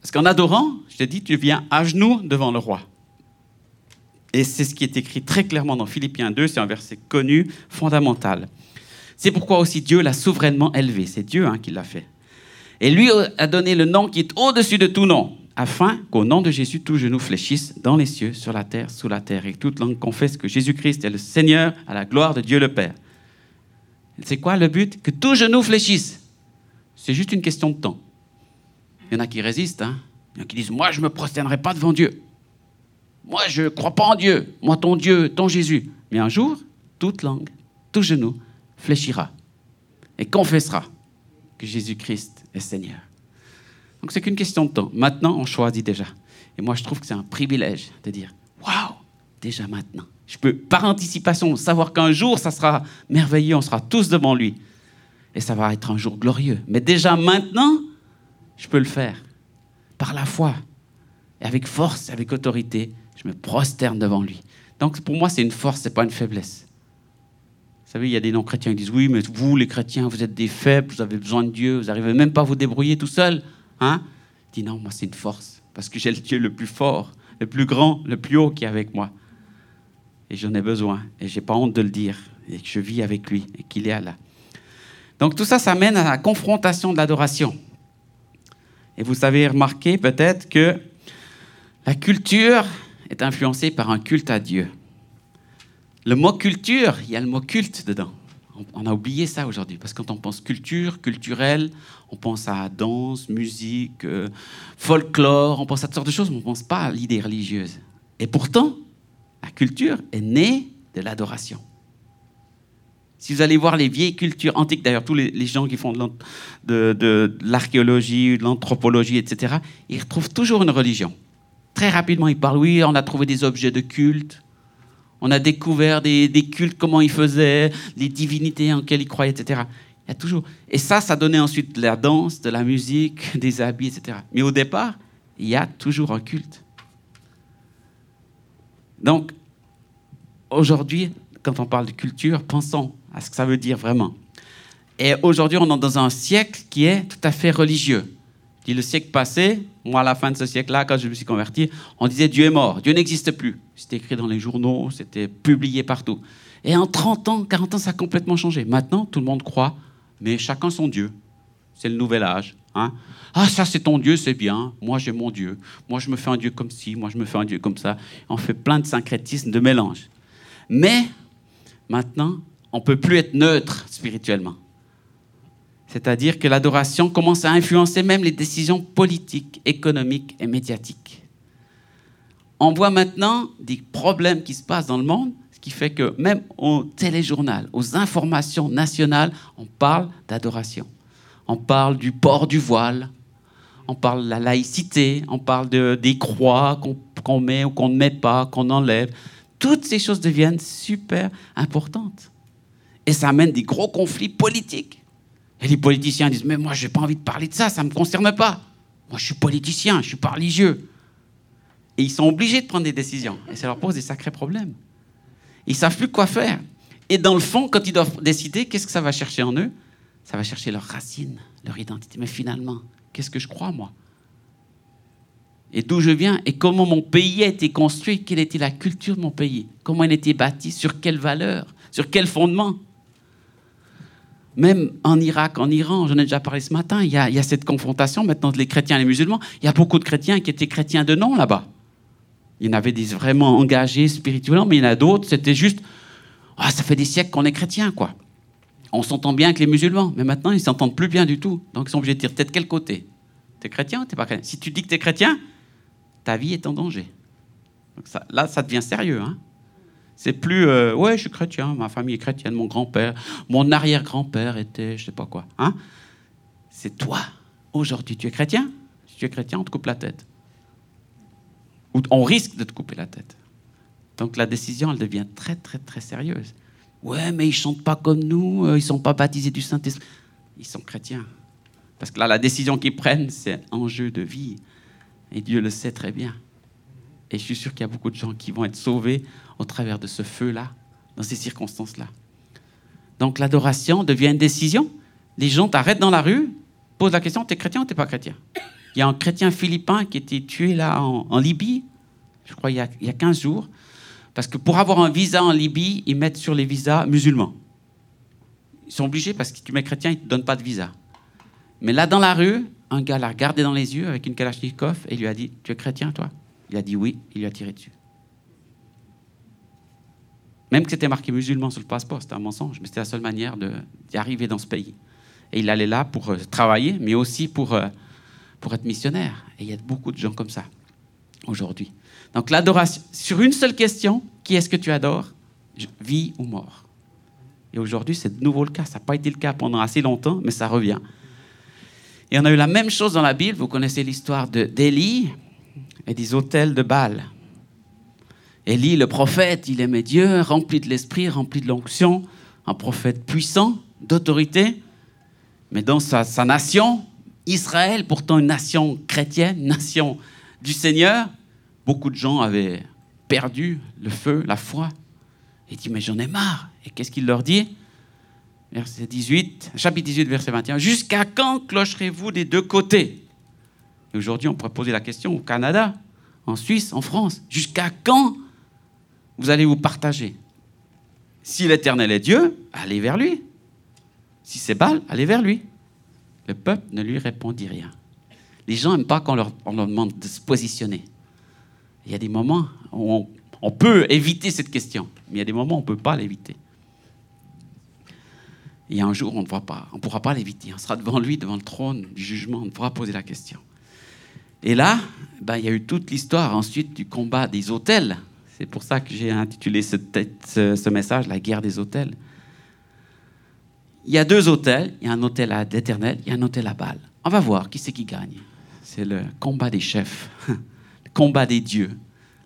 Parce qu'en adorant, je te dis, tu viens à genoux devant le roi. Et c'est ce qui est écrit très clairement dans Philippiens 2, c'est un verset connu, fondamental. C'est pourquoi aussi Dieu l'a souverainement élevé. C'est Dieu hein, qui l'a fait. Et lui a donné le nom qui est au-dessus de tout nom, afin qu'au nom de Jésus, tout genou fléchisse dans les cieux, sur la terre, sous la terre, et toute langue confesse que Jésus-Christ est le Seigneur à la gloire de Dieu le Père. C'est quoi le but? Que tout genou fléchisse. C'est juste une question de temps. Il y en a qui résistent, hein il y en a qui disent Moi, je ne me prosternerai pas devant Dieu. Moi, je ne crois pas en Dieu. Moi, ton Dieu, ton Jésus. Mais un jour, toute langue, tout genou fléchira et confessera que Jésus-Christ est Seigneur. Donc c'est qu'une question de temps. Maintenant, on choisit déjà. Et moi, je trouve que c'est un privilège de dire Waouh, déjà maintenant. Je peux, par anticipation, savoir qu'un jour, ça sera merveilleux, on sera tous devant lui. Et ça va être un jour glorieux. Mais déjà maintenant, je peux le faire. Par la foi. Et avec force, avec autorité, je me prosterne devant lui. Donc pour moi, c'est une force, ce n'est pas une faiblesse. Vous savez, il y a des non-chrétiens qui disent Oui, mais vous, les chrétiens, vous êtes des faibles, vous avez besoin de Dieu, vous n'arrivez même pas à vous débrouiller tout seul. Hein? Je dis Non, moi, c'est une force, parce que j'ai le Dieu le plus fort, le plus grand, le plus haut qui est avec moi. Et j'en ai besoin, et je n'ai pas honte de le dire, et que je vis avec lui, et qu'il est là. Donc tout ça, ça mène à la confrontation de l'adoration. Et vous avez remarqué peut-être que la culture est influencée par un culte à Dieu. Le mot culture, il y a le mot culte dedans. On a oublié ça aujourd'hui, parce que quand on pense culture, culturel, on pense à danse, musique, euh, folklore, on pense à toutes sortes de choses, mais on ne pense pas à l'idée religieuse. Et pourtant, la culture est née de l'adoration. Si vous allez voir les vieilles cultures antiques, d'ailleurs, tous les, gens qui font de l'archéologie, de l'anthropologie, etc., ils retrouvent toujours une religion. Très rapidement, ils parlent, oui, on a trouvé des objets de culte, on a découvert des, cultes, comment ils faisaient, les divinités en lesquelles ils croyaient, etc. Il y a toujours. Et ça, ça donnait ensuite de la danse, de la musique, des habits, etc. Mais au départ, il y a toujours un culte. Donc, aujourd'hui, quand on parle de culture, pensons à ce que ça veut dire vraiment. Et aujourd'hui, on est dans un siècle qui est tout à fait religieux. Dit le siècle passé, moi à la fin de ce siècle-là, quand je me suis converti, on disait Dieu est mort, Dieu n'existe plus. C'était écrit dans les journaux, c'était publié partout. Et en 30 ans, 40 ans, ça a complètement changé. Maintenant, tout le monde croit, mais chacun son Dieu. C'est le nouvel âge. Hein. Ah, ça c'est ton Dieu, c'est bien. Moi j'ai mon Dieu. Moi je me fais un Dieu comme ci, moi je me fais un Dieu comme ça. On fait plein de syncrétisme, de mélange. Mais maintenant, on peut plus être neutre spirituellement. C'est-à-dire que l'adoration commence à influencer même les décisions politiques, économiques et médiatiques. On voit maintenant des problèmes qui se passent dans le monde, ce qui fait que même au téléjournal, aux informations nationales, on parle d'adoration. On parle du port du voile, on parle de la laïcité, on parle des croix qu'on met ou qu'on ne met pas, qu'on enlève. Toutes ces choses deviennent super importantes. Et ça amène des gros conflits politiques. Et les politiciens disent, mais moi, je n'ai pas envie de parler de ça, ça ne me concerne pas. Moi, je suis politicien, je suis pas religieux. Et ils sont obligés de prendre des décisions. Et ça leur pose des sacrés problèmes. Ils ne savent plus quoi faire. Et dans le fond, quand ils doivent décider, qu'est-ce que ça va chercher en eux? Ça va chercher leurs racines, leur identité. Mais finalement, qu'est-ce que je crois, moi? Et d'où je viens Et comment mon pays a été construit? Quelle était la culture de mon pays? Comment il a été bâti Sur quelles valeurs Sur quel fondement? Même en Irak, en Iran, j'en ai déjà parlé ce matin, il y, a, cette confrontation maintenant entre les chrétiens et les musulmans. Il y a beaucoup de chrétiens qui étaient chrétiens de nom là-bas. Il y en avait des vraiment engagés spirituellement, mais il y en a d'autres, c'était juste ah, ça fait des siècles qu'on est chrétiens, quoi. On s'entend bien avec les musulmans, mais maintenant, ils s'entendent plus bien du tout. Donc, ils sont obligés de dire T'es de quel côté? T'es chrétien ou t'es pas chrétien? Si tu dis que t'es chrétien, ta vie est en danger. là, ça devient sérieux. Hein c'est plus, euh, ouais, je suis chrétien, ma famille est chrétienne, mon grand-père, mon arrière-grand-père était, je sais pas quoi. Hein c'est toi. Aujourd'hui, tu es chrétien? Si tu es chrétien, on te coupe la tête. Ou on risque de te couper la tête. Donc la décision, elle devient très, très, très sérieuse. Ouais, mais ils chantent pas comme nous, euh, ils sont pas baptisés du Saint-Esprit. Ils sont chrétiens. Parce que là, la décision qu'ils prennent, c'est un jeu de vie. Et Dieu le sait très bien. Et je suis sûr qu'il y a beaucoup de gens qui vont être sauvés au travers de ce feu-là, dans ces circonstances-là. Donc l'adoration devient une décision. Les gens t'arrêtent dans la rue, posent la question, t'es chrétien ou t'es pas chrétien? Il y a un chrétien philippin qui a été tué là en, Libye, je crois il y, a, il y, a, 15 jours, parce que pour avoir un visa en Libye, ils mettent sur les visas musulmans. Ils sont obligés parce que tu mets chrétien, ils ne te donnent pas de visa. Mais là, dans la rue, un gars l'a regardé dans les yeux avec une kalachnikov et lui a dit Tu es chrétien, toi? Il a dit oui, il lui a tiré dessus. Même que c'était marqué musulman sur le passeport, c'était un mensonge, mais c'était la seule manière d'y arriver dans ce pays. Et il allait là pour euh, travailler, mais aussi pour, euh, pour être missionnaire. Et il y a beaucoup de gens comme ça aujourd'hui. Donc l'adoration, sur une seule question, qui est-ce que tu adores? Vie ou mort Et aujourd'hui, c'est de nouveau le cas. Ça n'a pas été le cas pendant assez longtemps, mais ça revient. Et on a eu la même chose dans la Bible. Vous connaissez l'histoire d'Élie et des hôtels de Baal. Élie, le prophète, il aimait Dieu, rempli de l'esprit, rempli de l'onction, un prophète puissant, d'autorité. Mais dans sa, nation, Israël, pourtant une nation chrétienne, une nation du Seigneur, beaucoup de gens avaient perdu le feu, la foi. Il dit, mais j'en ai marre. Et qu'est-ce qu'il leur dit? Verset 18, chapitre 18, verset 21. Jusqu'à quand clocherez-vous des deux côtés? Et aujourd'hui, on pourrait poser la question au Canada, en Suisse, en France. Jusqu'à quand vous allez vous partager Si l'Éternel est Dieu, allez vers lui. Si c'est Baal, allez vers lui. Le peuple ne lui répondit rien. Les gens n'aiment pas quand on leur, on leur demande de se positionner. Il y a des moments où on, peut éviter cette question, mais il y a des moments où on ne peut pas l'éviter. Et un jour, on ne pourra pas l'éviter. On sera devant lui, devant le trône du jugement, on pourra poser la question. Et là, ben, il y a eu toute l'histoire ensuite du combat des hôtels. C'est pour ça que j'ai intitulé ce, message La guerre des hôtels. Il y a deux hôtels. Il y a un hôtel à l'Éternel, il y a un hôtel à Bâle. On va voir qui c'est qui gagne. C'est le combat des chefs, le combat des dieux,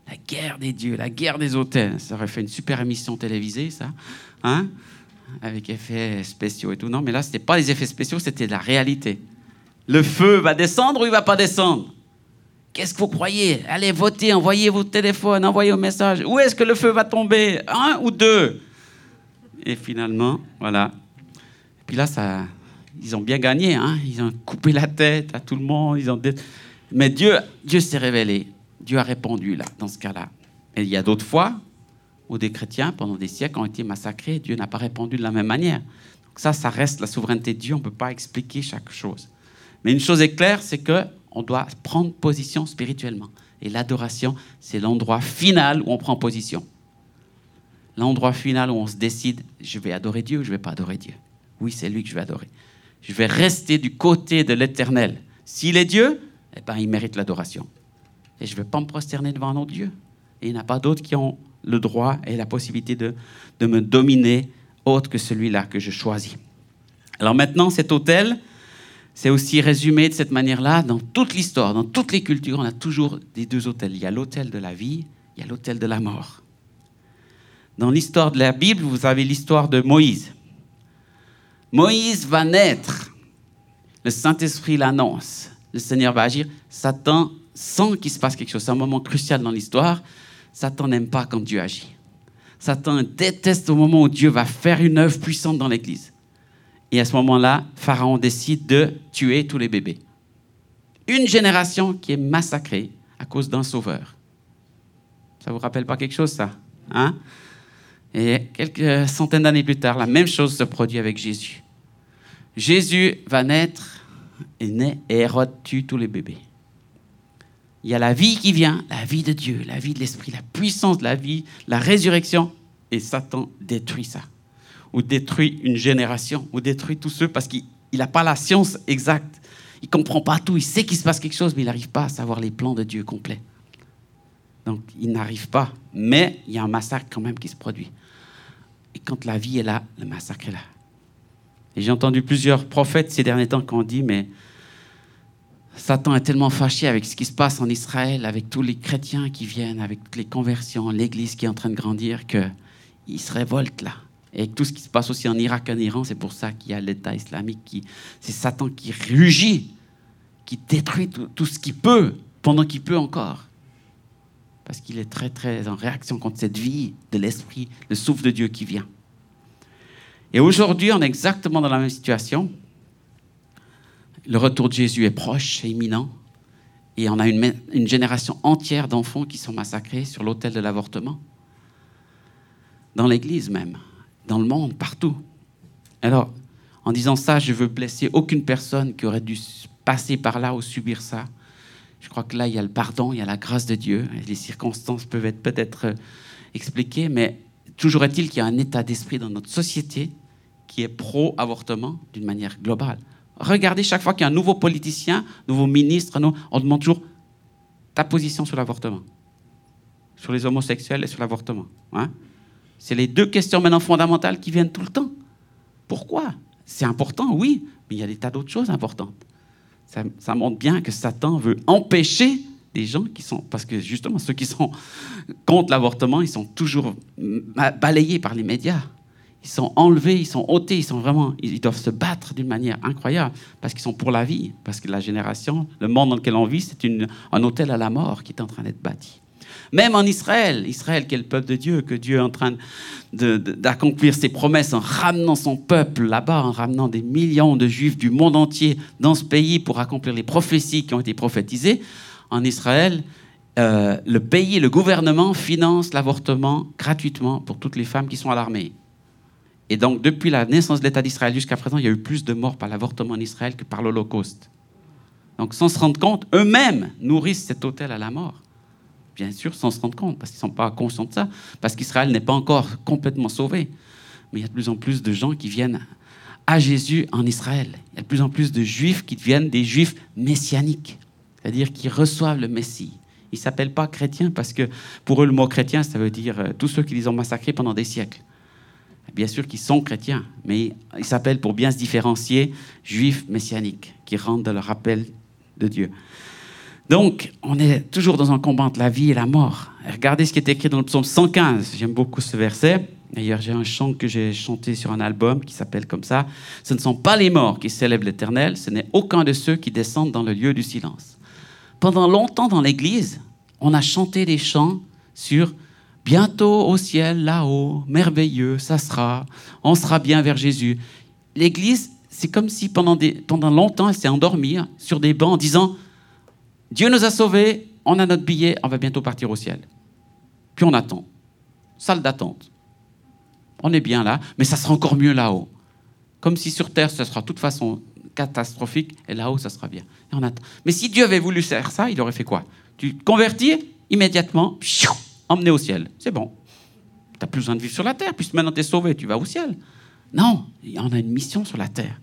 la guerre des dieux, la guerre des hôtels. Ça aurait fait une super émission télévisée, ça. Hein avec effets spéciaux et tout. Non, mais là, ce n'était pas les effets spéciaux, c'était la réalité. Le feu va descendre ou il va pas descendre? Qu'est-ce que vous croyez? Allez voter, envoyez vos téléphones, envoyez vos messages. Où est-ce que le feu va tomber? Un ou deux? Et finalement, voilà. Et puis là, ça, ils ont bien gagné. Hein ils ont coupé la tête à tout le monde. Ils ont... Mais Dieu, Dieu s'est révélé. Dieu a répondu là, dans ce cas-là. Et il y a d'autres fois où des chrétiens, pendant des siècles, ont été massacrés. Dieu n'a pas répondu de la même manière. Donc ça, ça reste la souveraineté de Dieu. On ne peut pas expliquer chaque chose. Mais une chose est claire, c'est qu'on doit prendre position spirituellement. Et l'adoration, c'est l'endroit final où on prend position. L'endroit final où on se décide, je vais adorer Dieu ou je ne vais pas adorer Dieu. Oui, c'est lui que je vais adorer. Je vais rester du côté de l'éternel. S'il est Dieu, eh ben, il mérite l'adoration. Et je ne vais pas me prosterner devant un autre Dieu. Et il n'y a pas d'autres qui ont le droit et la possibilité de, de me dominer autre que celui-là que je choisis. Alors maintenant, cet hôtel, c'est aussi résumé de cette manière-là dans toute l'histoire, dans toutes les cultures, on a toujours des deux hôtels. Il y a l'hôtel de la vie, il y a l'hôtel de la mort. Dans l'histoire de la Bible, vous avez l'histoire de Moïse. Moïse va naître. Le Saint-Esprit l'annonce. Le Seigneur va agir. Satan sent qu'il se passe quelque chose. C'est un moment crucial dans l'histoire. Satan n'aime pas quand Dieu agit. Satan déteste au moment où Dieu va faire une œuvre puissante dans l'Église. Et à ce moment-là, Pharaon décide de tuer tous les bébés. Une génération qui est massacrée à cause d'un sauveur. Ça vous rappelle pas quelque chose, ça hein? Et quelques centaines d'années plus tard, la même chose se produit avec Jésus. Jésus va naître et naît et Hérode tue tous les bébés. Il y a la vie qui vient, la vie de Dieu, la vie de l'Esprit, la puissance de la vie, la résurrection, et Satan détruit ça. Ou détruit une génération, ou détruit tous ceux parce qu'il n'a pas la science exacte. Il ne comprend pas tout, il sait qu'il se passe quelque chose, mais il n'arrive pas à savoir les plans de Dieu complets. Donc il n'arrive pas. Mais il y a un massacre quand même qui se produit. Et quand la vie est là, le massacre est là. Et j'ai entendu plusieurs prophètes ces derniers temps qui ont dit, mais Satan est tellement fâché avec ce qui se passe en Israël, avec tous les chrétiens qui viennent, avec les conversions, l'Église qui est en train de grandir, qu'il se révolte là. Et tout ce qui se passe aussi en Irak, en Iran, c'est pour ça qu'il y a l'État islamique. Qui, c'est Satan qui rugit, qui détruit tout, ce qu'il peut, pendant qu'il peut encore. Parce qu'il est très, très en réaction contre cette vie de l'esprit, le souffle de Dieu qui vient. Et aujourd'hui, on est exactement dans la même situation le retour de Jésus est proche, et imminent. Et on a une, une génération entière d'enfants qui sont massacrés sur l'autel de l'avortement. Dans l'Église même, dans le monde, partout. Alors, en disant ça, je veux blesser aucune personne qui aurait dû passer par là ou subir ça. Je crois que là, il y a le pardon, il y a la grâce de Dieu. Les circonstances peuvent être peut-être euh, expliquées, mais toujours est-il qu'il y a un état d'esprit dans notre société qui est pro-avortement d'une manière globale. Regardez chaque fois qu'il y a un nouveau politicien, nouveau ministre, on demande toujours ta position sur l'avortement, sur les homosexuels et sur l'avortement. Hein. C'est les deux questions maintenant fondamentales qui viennent tout le temps. Pourquoi? C'est important, oui, mais il y a des tas d'autres choses importantes. Ça, montre bien que Satan veut empêcher des gens qui sont... Parce que justement, ceux qui sont contre l'avortement, ils sont toujours balayés par les médias. Ils sont enlevés, ils sont ôtés, ils sont vraiment, ils doivent se battre d'une manière incroyable parce qu'ils sont pour la vie, parce que la génération, le monde dans lequel on vit, c'est un hôtel à la mort qui est en train d'être bâti. Même en Israël, Israël qui est le peuple de Dieu, que Dieu est en train d'accomplir ses promesses en ramenant son peuple là-bas, en ramenant des millions de juifs du monde entier dans ce pays pour accomplir les prophéties qui ont été prophétisées. En Israël, euh, le pays, le gouvernement finance l'avortement gratuitement pour toutes les femmes qui sont à l'armée. Et donc, depuis la naissance de l'État d'Israël jusqu'à présent, il y a eu plus de morts par l'avortement en Israël que par l'Holocauste. Donc, sans se rendre compte, eux-mêmes nourrissent cet hôtel à la mort. Bien sûr, sans se rendre compte, parce qu'ils ne sont pas conscients de ça, parce qu'Israël n'est pas encore complètement sauvé. Mais il y a de plus en plus de gens qui viennent à Jésus en Israël. Il y a de plus en plus de juifs qui deviennent des juifs messianiques, c'est-à-dire qui reçoivent le Messie. Ils ne s'appellent pas chrétiens parce que pour eux, le mot chrétien, ça veut dire euh, tous ceux qui les ont massacrés pendant des siècles. Bien sûr qu'ils sont chrétiens, mais ils s'appellent pour bien se différencier juifs messianiques, qui rendent leur rappel de Dieu. Donc, on est toujours dans un combat entre la vie et la mort. regardez ce qui est écrit dans le psaume 115. J'aime beaucoup ce verset. D'ailleurs, j'ai un chant que j'ai chanté sur un album qui s'appelle comme ça. Ce ne sont pas les morts qui célèbrent l'Éternel, ce n'est aucun de ceux qui descendent dans le lieu du silence. Pendant longtemps dans l'Église, on a chanté des chants sur Bientôt au ciel, là-haut, merveilleux, ça sera, on sera bien vers Jésus. L'Église, c'est comme si pendant, pendant longtemps, elle s'est endormie sur des bancs en disant Dieu nous a sauvés, on a notre billet, on va bientôt partir au ciel. Puis on attend. Salle d'attente. On est bien là, mais ça sera encore mieux là-haut. Comme si sur Terre, ça sera de toute façon catastrophique, et là-haut, ça sera bien. Et on attend. Mais si Dieu avait voulu faire ça, il aurait fait quoi? Tu te convertis immédiatement, emmené au ciel. C'est bon. Tu n'as plus besoin de vivre sur la terre, puisque maintenant tu es sauvé, tu vas au ciel. Non, on a une mission sur la terre.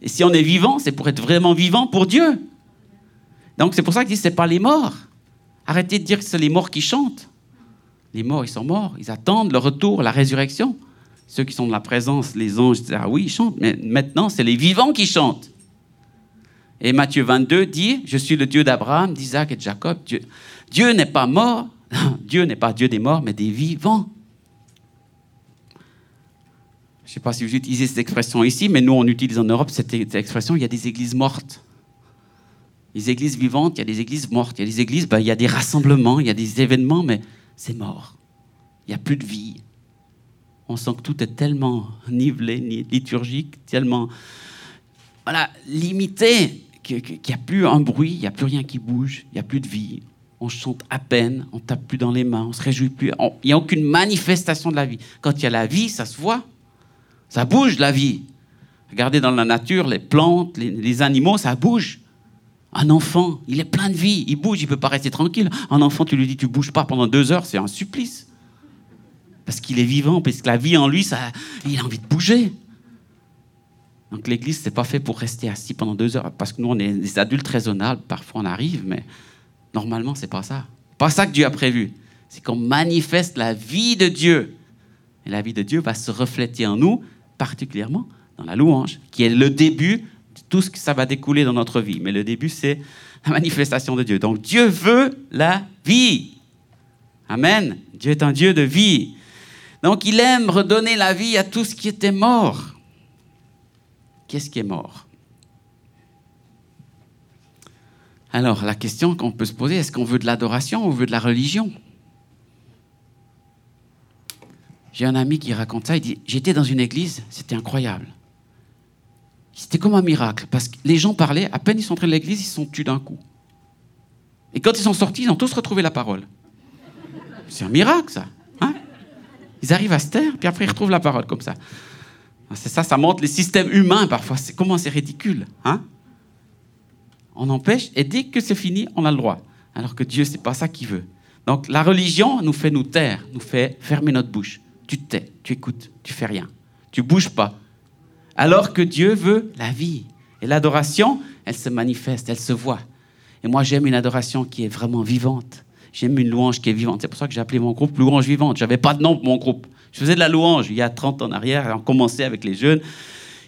Et si on est vivant, c'est pour être vraiment vivant pour Dieu. Donc c'est pour ça qu'il dit, ce n'est pas les morts. Arrêtez de dire que c'est les morts qui chantent. Les morts, ils sont morts. Ils attendent le retour, la résurrection. Ceux qui sont de la présence, les anges, ah oui, ils chantent. Mais maintenant, c'est les vivants qui chantent. Et Matthieu 22 dit, je suis le Dieu d'Abraham, d'Isaac et de Jacob. Dieu, Dieu n'est pas mort, Dieu n'est pas Dieu des morts, mais des vivants. Je ne sais pas si vous utilisez cette expression ici, mais nous, on utilise en Europe cette expression, il y a des églises mortes. Les églises vivantes, il y a des églises mortes. Il y a des églises, ben, il y a des rassemblements, il y a des événements, mais c'est mort. Il n'y a plus de vie. On sent que tout est tellement nivelé, liturgique, tellement voilà, limité, qu'il n'y a plus un bruit, il n'y a plus rien qui bouge, il n'y a plus de vie on chante à peine, on tape plus dans les mains, on se réjouit plus. Il n'y a aucune manifestation de la vie. Quand il y a la vie, ça se voit. Ça bouge la vie. Regardez dans la nature, les plantes, les, animaux, ça bouge. Un enfant, il est plein de vie, il bouge, il peut pas rester tranquille. Un enfant, tu lui dis, tu bouges pas pendant deux heures, c'est un supplice. Parce qu'il est vivant, parce que la vie en lui, ça, il a envie de bouger. Donc l'église, c'est pas fait pour rester assis pendant deux heures, parce que nous, on est des adultes raisonnables, parfois on arrive, mais Normalement, c'est pas ça. Pas ça que Dieu a prévu. C'est qu'on manifeste la vie de Dieu. Et la vie de Dieu va se refléter en nous, particulièrement dans la louange, qui est le début tout ce que ça va découler dans notre vie. Mais le début, c'est la manifestation de Dieu. Donc Dieu veut la vie. Amen. Dieu est un Dieu de vie. Donc il aime redonner la vie à tout ce qui était mort. Qu'est-ce qui est mort? Alors, la question qu'on peut se poser, est-ce qu'on veut de l'adoration ou veut de la religion? J'ai un ami qui raconte ça, il dit, j'étais dans une église, c'était incroyable. C'était comme un miracle, parce que les gens parlaient, à peine ils sont entrés dans l'église, ils se sont tués d'un coup. Et quand ils sont sortis, ils ont tous retrouvé la parole. C'est un miracle, ça. Hein? Ils arrivent à se taire, puis après ils retrouvent la parole comme ça. C'est ça, ça montre les systèmes humains parfois. C'est comment c'est ridicule. Hein? On empêche, et dès que c'est fini, on a le droit. Alors que Dieu, c'est pas ça qu'il veut. Donc la religion nous fait nous taire, nous fait fermer notre bouche. Tu te tais, tu écoutes, tu fais rien, tu bouges pas. Alors que Dieu veut la vie. Et l'adoration, elle se manifeste, elle se voit. Et moi, j'aime une adoration qui est vraiment vivante. J'aime une louange qui est vivante. C'est pour ça que j'ai appelé mon groupe Louange Vivante. Je n'avais pas de nom pour mon groupe. Je faisais de la louange il y a 30 ans en arrière. On commençait avec les jeunes.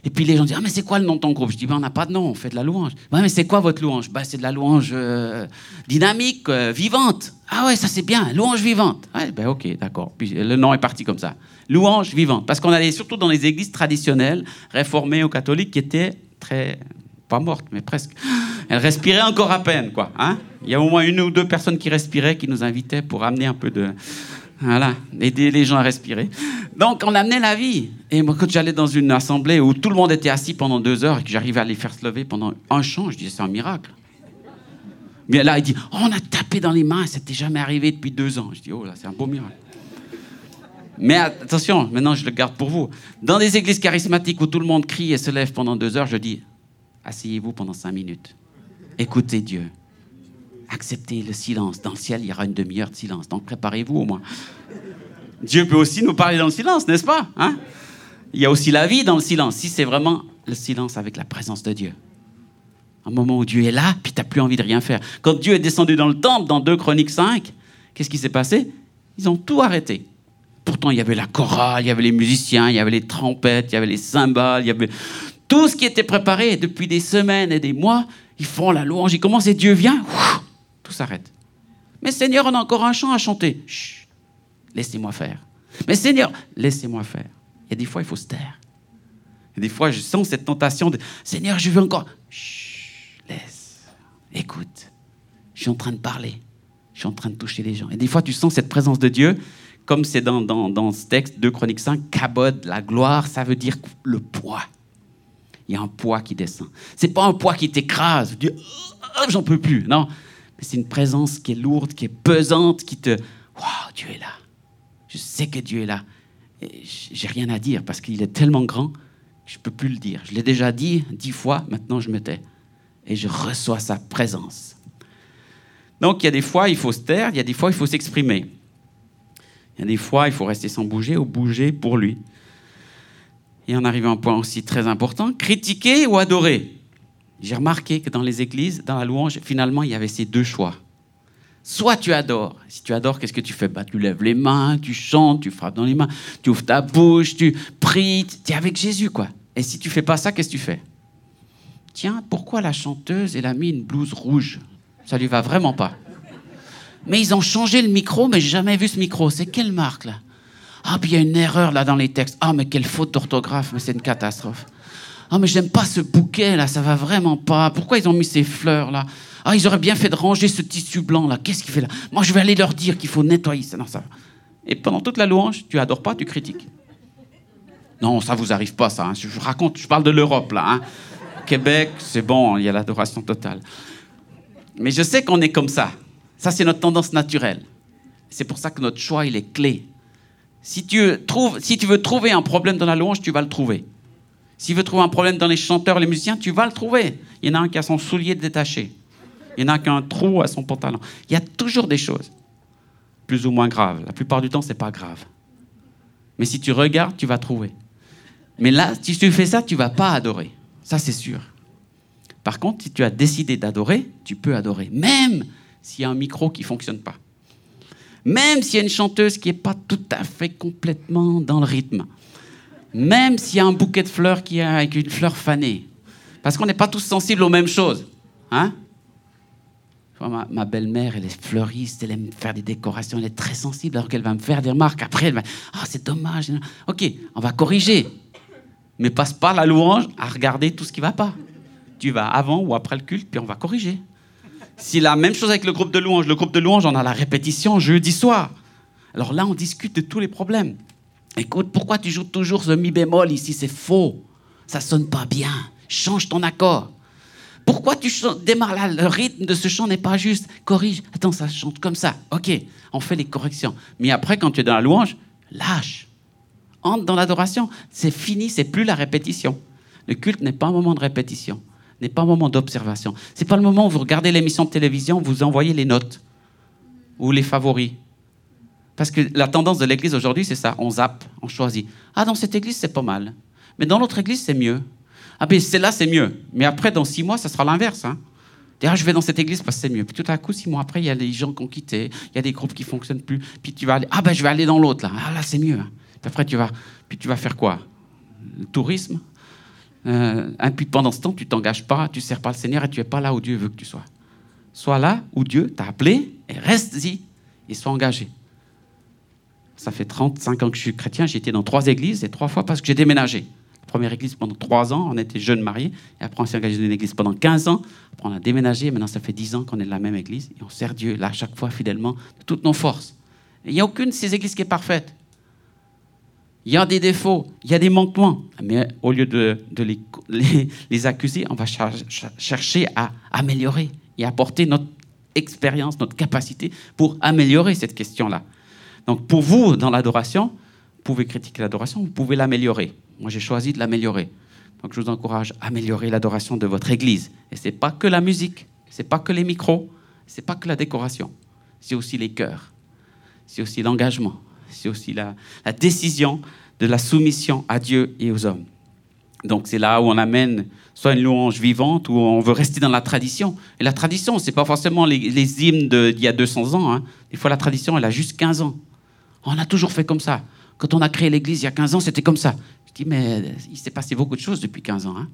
Et puis les gens disent Ah, mais c'est quoi le nom de ton groupe? Je dis ben, On n'a pas de nom, on fait de la louange. Ouais, mais c'est quoi votre louange? Ben, C'est de la louange euh, dynamique, euh, vivante. Ah ouais, ça c'est bien, louange vivante. Ouais, ben ok, d'accord. Puis le nom est parti comme ça. Louange vivante. Parce qu'on allait surtout dans les églises traditionnelles, réformées ou catholiques, qui étaient très. pas mortes, mais presque. Elles respiraient encore à peine, quoi. Hein Il y a au moins une ou deux personnes qui respiraient, qui nous invitaient pour amener un peu de. Voilà, aider les gens à respirer. Donc, on amenait la vie. Et moi, quand j'allais dans une assemblée où tout le monde était assis pendant deux heures et que j'arrivais à les faire se lever pendant un chant, je disais, c'est un miracle. Mais là, il dit, oh, on a tapé dans les mains, ça n'était jamais arrivé depuis deux ans. Je dis, oh là, c'est un beau miracle. Mais attention, maintenant je le garde pour vous. Dans des églises charismatiques où tout le monde crie et se lève pendant deux heures, je dis, asseyez-vous pendant cinq minutes. Écoutez Dieu acceptez le silence. Dans le ciel, il y aura une demi-heure de silence. Donc préparez-vous au moins. Dieu peut aussi nous parler dans le silence, n'est-ce pas hein? Il y a aussi la vie dans le silence. Si c'est vraiment le silence avec la présence de Dieu. Un moment où Dieu est là, puis tu n'as plus envie de rien faire. Quand Dieu est descendu dans le temple, dans 2 Chroniques 5, qu'est-ce qui s'est passé? Ils ont tout arrêté. Pourtant, il y avait la chorale, il y avait les musiciens, il y avait les trompettes, il y avait les cymbales, il y avait tout ce qui était préparé depuis des semaines et des mois. Ils font la louange, ils commencent et Dieu vient s'arrête. Mais Seigneur, on a encore un chant à chanter. Chut, laissez-moi faire. Mais Seigneur, laissez-moi faire. A des fois, il faut se taire. A des fois, je sens cette tentation de Seigneur, je veux encore. Chut, laisse. Écoute. Je suis en train de parler. Je suis en train de toucher les gens. Et des fois, tu sens cette présence de Dieu, comme c'est dans, dans, ce texte de Chronique 5, Kabod, la gloire, ça veut dire le poids. Il y a un poids qui descend. C'est pas un poids qui t'écrase. Tu dis, oh, j'en peux plus. Non, c'est une présence qui est lourde, qui est pesante, qui te... Waouh, Dieu est là. Je sais que Dieu est là. J'ai rien à dire parce qu'il est tellement grand que je ne peux plus le dire. Je l'ai déjà dit dix fois, maintenant je me tais. Et je reçois sa présence. Donc il y a des fois, il faut se taire, il y a des fois, il faut s'exprimer. Il y a des fois, il faut rester sans bouger ou bouger pour lui. Et on arrive à un point aussi très important, critiquer ou adorer. J'ai remarqué que dans les églises, dans la louange, finalement, il y avait ces deux choix. Soit tu adores. Si tu adores, qu'est-ce que tu fais? Bah, Tu lèves les mains, tu chantes, tu frappes dans les mains, tu ouvres ta bouche, tu pries, tu es avec Jésus, quoi. Et si tu fais pas ça, qu'est-ce que tu fais? Tiens, pourquoi la chanteuse, elle a mis une blouse rouge? Ça lui va vraiment pas. Mais ils ont changé le micro, mais j'ai jamais vu ce micro. C'est quelle marque, là? Ah, puis il y a une erreur, là, dans les textes. Ah, mais quelle faute d'orthographe, mais c'est une catastrophe. Ah, mais j'aime pas ce bouquet là, ça va vraiment pas. Pourquoi ils ont mis ces fleurs là Ah, ils auraient bien fait de ranger ce tissu blanc là. Qu'est-ce qu'il fait là? Moi, je vais aller leur dire qu'il faut nettoyer ça. Non, ça. Et pendant toute la louange, tu adores pas, tu critiques. Non, ça vous arrive pas ça. Hein. Je raconte, je parle de l'Europe là. Hein. Québec, c'est bon, il y a l'adoration totale. Mais je sais qu'on est comme ça. Ça, c'est notre tendance naturelle. C'est pour ça que notre choix, il est clé. Si tu, trouves, si tu veux trouver un problème dans la louange, tu vas le trouver. S'il veut trouver un problème dans les chanteurs, les musiciens, tu vas le trouver. Il y en a un qui a son soulier détaché. Il y en a un qui a un trou à son pantalon. Il y a toujours des choses plus ou moins graves. La plupart du temps, c'est pas grave. Mais si tu regardes, tu vas trouver. Mais là, si tu fais ça, tu vas pas adorer. Ça, c'est sûr. Par contre, si tu as décidé d'adorer, tu peux adorer, même s'il y a un micro qui fonctionne pas. Même s'il y a une chanteuse qui n'est pas tout à fait complètement dans le rythme même s'il y a un bouquet de fleurs qui est avec une fleur fanée. Parce qu'on n'est pas tous sensibles aux mêmes choses. Hein? Ma, belle-mère, elle est fleuriste, elle aime faire des décorations, elle est très sensible, alors qu'elle va me faire des remarques. Après, elle va Ah, c'est dommage. Ok, on va corriger. Mais passe pas la louange à regarder tout ce qui va pas. Tu vas avant ou après le culte, puis on va corriger. Si la même chose avec le groupe de louange. Le groupe de louange, on a la répétition jeudi soir. Alors là, on discute de tous les problèmes. Écoute, pourquoi tu joues toujours ce mi bémol ici? C'est faux. Ça sonne pas bien. Change ton accord. Pourquoi tu démarres là Le rythme de ce chant n'est pas juste? Corrige. Attends, ça chante comme ça. Ok, on fait les corrections. Mais après, quand tu es dans la louange, lâche. Entre dans l'adoration. C'est fini, c'est plus la répétition. Le culte n'est pas un moment de répétition, n'est pas un moment d'observation. C'est pas le moment où vous regardez l'émission de télévision, vous envoyez les notes ou les favoris. Parce que la tendance de l'Église aujourd'hui, c'est ça. On zappe, on choisit. Ah, dans cette Église, c'est pas mal. Mais dans l'autre Église, c'est mieux. Ah, ben, c'est là, c'est mieux. Mais après, dans six mois, ça sera l'inverse. Hein. Ah, je vais dans cette église parce que c'est mieux. Puis tout à coup, six mois après, il y a des gens qui ont quitté, il y a des groupes qui fonctionnent plus. Puis tu vas aller, ah ben je vais aller dans l'autre là. Ah là, c'est mieux. Puis après, tu vas, puis tu vas faire quoi? Le tourisme? Euh, et puis pendant ce temps, tu t'engages pas, tu ne sers pas le Seigneur et tu es pas là où Dieu veut que tu sois. Sois là où Dieu t'a appelé et reste-y et sois engagé. Ça fait 35 ans que je suis chrétien, j'ai été dans trois églises et trois fois parce que j'ai déménagé. Première église pendant trois ans, on était jeunes mariés, et après on s'est engagé dans une église pendant 15 ans, après on a déménagé, et maintenant ça fait 10 ans qu'on est de la même église, et on sert Dieu là chaque fois fidèlement de toutes nos forces. Il n'y a aucune de ces églises qui est parfaite. Il y a des défauts, il y a des manquements. Mais au lieu de, les, accuser, on va chercher à améliorer et apporter notre expérience, notre capacité pour améliorer cette question-là. Donc pour vous, dans l'adoration, vous pouvez critiquer l'adoration, vous pouvez l'améliorer. Moi, j'ai choisi de l'améliorer. Donc je vous encourage à améliorer l'adoration de votre Église. Et ce n'est pas que la musique, ce n'est pas que les micros, ce n'est pas que la décoration, c'est aussi les cœurs, c'est aussi l'engagement, c'est aussi la, décision de la soumission à Dieu et aux hommes. Donc c'est là où on amène soit une louange vivante, ou on veut rester dans la tradition. Et la tradition, ce n'est pas forcément les, hymnes d'il y a 200 ans. Hein. Des fois, la tradition, elle a juste 15 ans. On a toujours fait comme ça. Quand on a créé l'Église il y a 15 ans, c'était comme ça. Je dis, mais il s'est passé beaucoup de choses depuis 15 ans. Hein.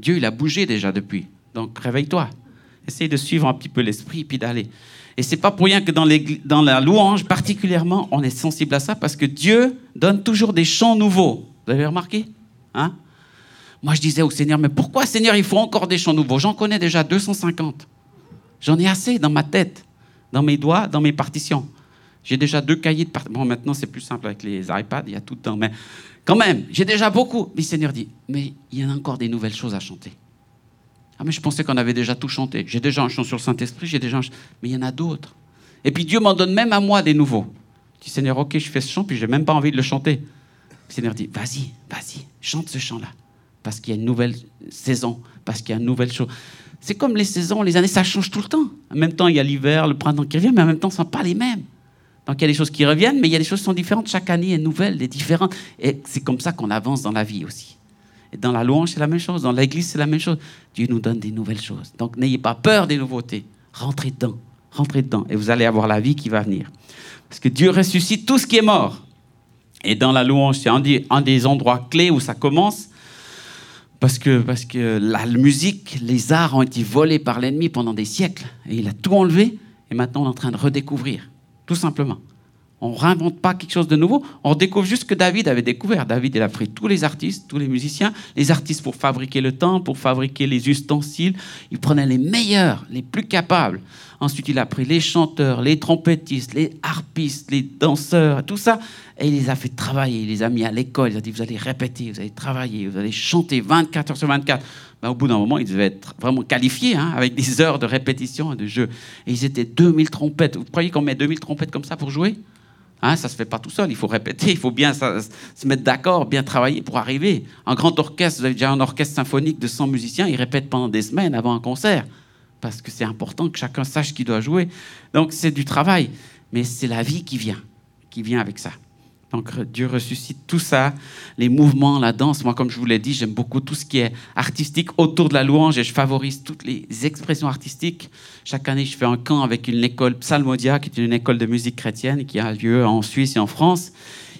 Dieu, il a bougé déjà depuis. Donc réveille-toi. Essaye de suivre un petit peu l'esprit et puis d'aller. Et c'est pas pour rien que dans, dans, la louange, particulièrement, on est sensible à ça parce que Dieu donne toujours des chants nouveaux. Vous avez remarqué hein? Moi, je disais au Seigneur, mais pourquoi, Seigneur, il faut encore des chants nouveaux? J'en connais déjà 250. J'en ai assez dans ma tête, dans mes doigts, dans mes partitions. J'ai déjà deux cahiers de partitions. Bon, maintenant, c'est plus simple avec les iPads, il y a tout le temps. Mais quand même, j'ai déjà beaucoup. Mais le Seigneur dit, mais il y en a encore des nouvelles choses à chanter. Ah, mais je pensais qu'on avait déjà tout chanté. J'ai déjà un chant sur le Saint-Esprit, j'ai déjà un Mais il y en a d'autres. Et puis Dieu m'en donne même à moi des nouveaux. Je dis, Seigneur, ok, je fais ce chant, puis j'ai même pas envie de le chanter. Le Seigneur dit, vas-y, vas-y, chante ce chant-là. Parce qu'il y a une nouvelle saison, parce qu'il y a une nouvelle chose. C'est comme les saisons, les années, ça change tout le temps. En même temps, il y a l'hiver, le printemps qui revient, mais en même temps, ce ne sont pas les mêmes. Donc il y a des choses qui reviennent, mais il y a des choses qui sont différentes. Chaque année est nouvelle, est différente. Et c'est comme ça qu'on avance dans la vie aussi dans la louange, c'est la même chose. Dans l'église, c'est la même chose. Dieu nous donne des nouvelles choses. Donc n'ayez pas peur des nouveautés. Rentrez dedans. Rentrez dedans. Et vous allez avoir la vie qui va venir. Parce que Dieu ressuscite tout ce qui est mort. Et dans la louange, c'est un des, endroits clés où ça commence. Parce que, parce que la musique, les arts ont été volés par l'ennemi pendant des siècles. Et il a tout enlevé. Et maintenant, on est en train de redécouvrir. Tout simplement. On ne réinvente pas quelque chose de nouveau, on découvre juste ce que David avait découvert. David, il a pris tous les artistes, tous les musiciens, les artistes pour fabriquer le temps, pour fabriquer les ustensiles. Il prenait les meilleurs, les plus capables. Ensuite, il a pris les chanteurs, les trompettistes, les harpistes, les danseurs, tout ça, et il les a fait travailler. Il les a mis à l'école. Il a dit Vous allez répéter, vous allez travailler, vous allez chanter 24 heures sur 24. Ben, au bout d'un moment, ils devaient être vraiment qualifiés, hein, avec des heures de répétition et de jeu. Et ils étaient 2000 trompettes. Vous croyez qu'on met 2000 trompettes comme ça pour jouer? Hein, ça ne se fait pas tout seul, il faut répéter, il faut bien se mettre d'accord, bien travailler pour arriver. Un grand orchestre, vous avez déjà un orchestre symphonique de 100 musiciens, ils répètent pendant des semaines avant un concert, parce que c'est important que chacun sache qui doit jouer. Donc c'est du travail, mais c'est la vie qui vient, qui vient avec ça. Donc Dieu ressuscite tout ça, les mouvements, la danse. Moi, comme je vous l'ai dit, j'aime beaucoup tout ce qui est artistique autour de la louange et je favorise toutes les expressions artistiques. Chaque année, je fais un camp avec une école Psalmodia, qui est une école de musique chrétienne qui a lieu en Suisse et en France.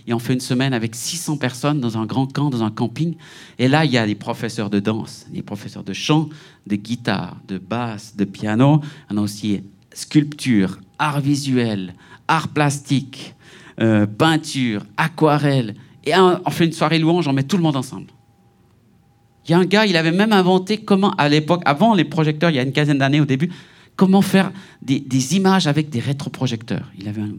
Et on fait une semaine avec 600 personnes dans un grand camp, dans un camping. Et là, il y a des professeurs de danse, des professeurs de chant, de guitare, de basse, de piano. On a aussi sculpture, art visuel, art plastique, euh, peinture, aquarelle. Et on fait une soirée louange, on met tout le monde ensemble. Il y a un gars, il avait même inventé comment, à l'époque, avant les projecteurs, il y a une quinzaine d'années au début, comment faire des, images avec des rétroprojecteurs. Il avait un,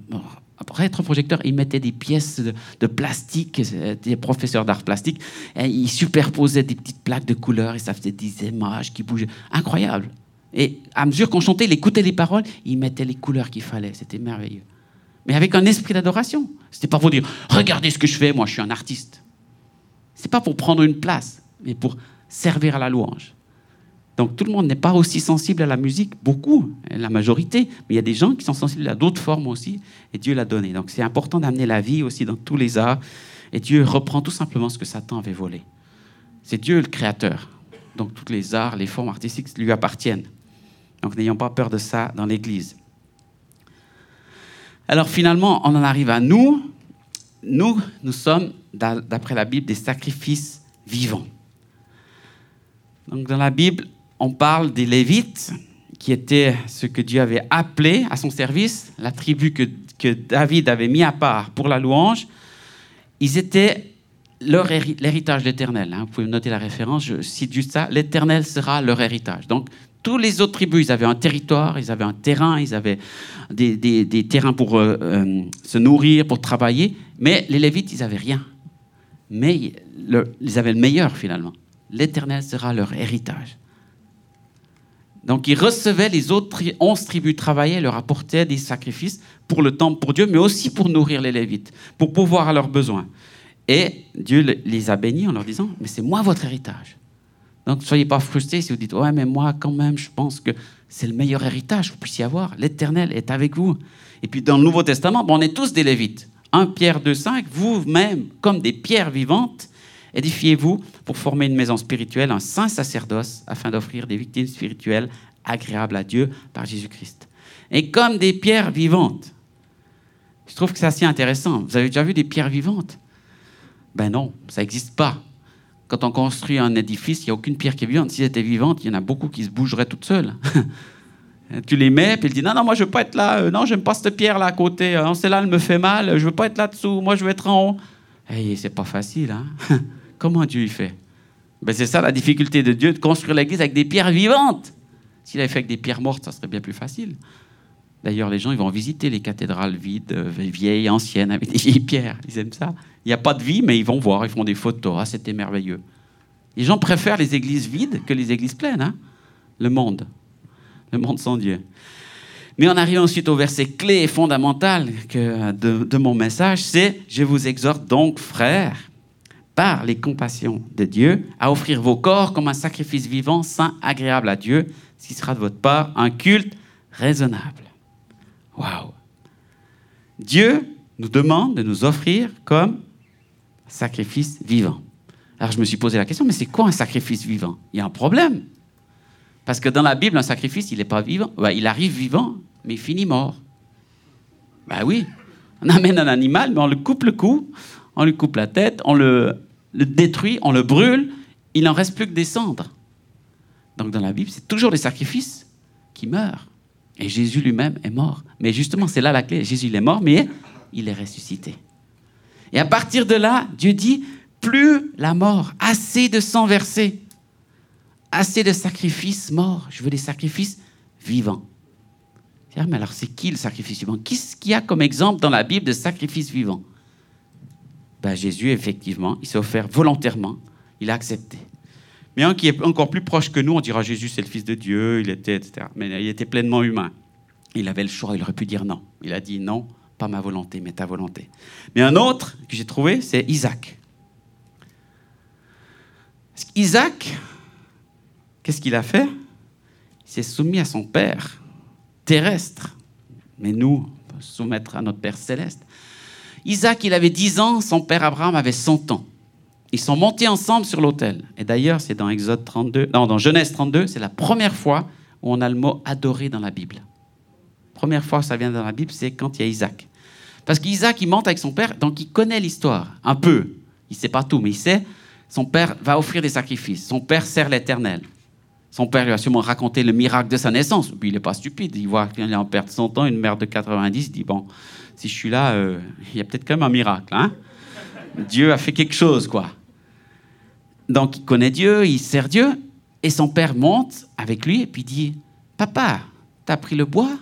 rétroprojecteur, il mettait des pièces de, plastique, euh, des professeurs d'art plastique, et il superposait des petites plaques de couleurs et ça faisait des images qui bougeaient. Incroyable. Et à mesure qu'on chantait, il écoutait les paroles, il mettait les couleurs qu'il fallait. C'était merveilleux mais avec un esprit d'adoration. C'était pas pour dire regardez ce que je fais, moi je suis un artiste. C'est pas pour prendre une place, mais pour servir à la louange. Donc tout le monde n'est pas aussi sensible à la musique, beaucoup, la majorité, mais il y a des gens qui sont sensibles à d'autres formes aussi, et Dieu l'a donné. Donc c'est important d'amener la vie aussi dans tous les arts, et Dieu reprend tout simplement ce que Satan avait volé. C'est Dieu le créateur. Donc tous les arts, les formes artistiques lui appartiennent. Donc n'ayons pas peur de ça dans l'Église. Alors finalement, on en arrive à nous. Nous, nous sommes, d'après la Bible, des sacrifices vivants. Donc dans la Bible, on parle des Lévites, qui étaient ce que Dieu avait appelé à son service, la tribu que, que David avait mis à part pour la louange. Ils étaient l'héritage de l'Éternel. Hein. Vous pouvez noter la référence, je cite juste ça. L'Éternel sera leur héritage. Donc, tous les autres tribus, ils avaient un territoire, ils avaient un terrain, ils avaient des, des, terrains pour euh, euh, se nourrir, pour travailler. Mais les Lévites, ils n'avaient rien. Mais ils avaient le meilleur finalement. L'Éternel sera leur héritage. Donc ils recevaient les autres onze tribus, travaillaient, leur apportaient des sacrifices pour le temple, pour Dieu, mais aussi pour nourrir les Lévites, pour pouvoir à leurs besoins. Et Dieu les a bénis en leur disant, mais c'est moi votre héritage. Donc ne soyez pas frustrés si vous dites, ouais, mais moi quand même, je pense que c'est le meilleur héritage que vous puissiez avoir. L'Éternel est avec vous. Et puis dans le Nouveau Testament, on est tous des Lévites. 1 Pierre 2,5, vous-même, comme des pierres vivantes, édifiez-vous pour former une maison spirituelle, un saint sacerdoce, afin d'offrir des victimes spirituelles agréables à Dieu par Jésus-Christ. Et comme des pierres vivantes. Je trouve que c'est assez intéressant. Vous avez déjà vu des pierres vivantes? Ben non, ça n'existe pas. Quand on construit un édifice, il n'y a aucune pierre qui est vivante. Si elle était vivante, il y en a beaucoup qui se bougeraient toutes seules. tu les mets, puis il dit Non, non, moi je veux pas être là. Euh, non, j'aime pas cette pierre là à côté. Euh, celle-là, elle me fait mal. Je veux pas être là-dessous. Moi, je veux être en haut. Hey, c'est pas facile, hein Comment Dieu y fait? Ben, C'est ça la difficulté de Dieu, de construire l'église avec des pierres vivantes. S'il avait fait avec des pierres mortes, ça serait bien plus facile. D'ailleurs, les gens, ils vont visiter les cathédrales vides, euh, vieilles, anciennes, avec des vieilles pierres. Ils aiment ça. Il n'y a pas de vie, mais ils vont voir, ils font des photos. Ah, c'était merveilleux. Les gens préfèrent les églises vides que les églises pleines. Hein le monde. Le monde sans Dieu. Mais on arrive ensuite au verset clé et fondamental de mon message, c'est Je vous exhorte donc, frères, par les compassions de Dieu, à offrir vos corps comme un sacrifice vivant, saint, agréable à Dieu, ce qui sera de votre part un culte raisonnable. Waouh! Dieu nous demande de nous offrir comme sacrifice vivant. Alors je me suis posé la question, mais c'est quoi un sacrifice vivant? Il y a un problème. Parce que dans la Bible, un sacrifice, il n'est pas vivant. il arrive vivant, mais il finit mort. Ben oui, on amène un animal, mais on le coupe le cou, on lui coupe la tête, on le, détruit, on le brûle, il n'en reste plus que des cendres. Donc dans la Bible, c'est toujours les sacrifices qui meurent. Et Jésus lui-même est mort. Mais justement, c'est là la clé. Jésus est mort, mais il est ressuscité. Et à partir de là, Dieu dit, plus la mort, assez de sang versé, assez de sacrifices morts, je veux des sacrifices vivants. Mais alors c'est qui le sacrifice vivant? Qu'est-ce qu'il y a comme exemple dans la Bible de sacrifice vivant? Ben, Jésus, effectivement, il s'est offert volontairement, il a accepté. Mais un qui est encore plus proche que nous, on dira Jésus, c'est le Fils de Dieu, il était, etc. Mais il était pleinement humain. Il avait le choix, il aurait pu dire non. Il a dit non, pas ma volonté, mais ta volonté. Mais un autre que j'ai trouvé, c'est Isaac. Isaac, qu'est-ce qu'il a fait? Il s'est soumis à son père terrestre. Mais nous, on peut soumettre à notre Père céleste. Isaac, il avait 10 ans, son père Abraham avait 100 ans. Ils sont montés ensemble sur l'autel. Et d'ailleurs, c'est dans Exode 32, non, dans Genèse 32, c'est la première fois où on a le mot adorer dans la Bible. Première fois que ça vient dans la Bible, c'est quand il y a Isaac. Parce qu'Isaac, il monte avec son père, donc il connaît l'histoire, un peu. Il sait pas tout, mais il sait, son père va offrir des sacrifices. Son père sert l'Éternel. Son père lui a sûrement raconté le miracle de sa naissance. Puis il n'est pas stupide. Il voit qu'il est en perte 100 ans, une mère de 90. Il dit, bon, si je suis là, euh, il y a peut-être quand même un miracle. Hein Dieu a fait quelque chose, quoi. Donc il connaît Dieu, il sert Dieu. Et son père monte avec lui et puis dit, papa, t'as pris le bois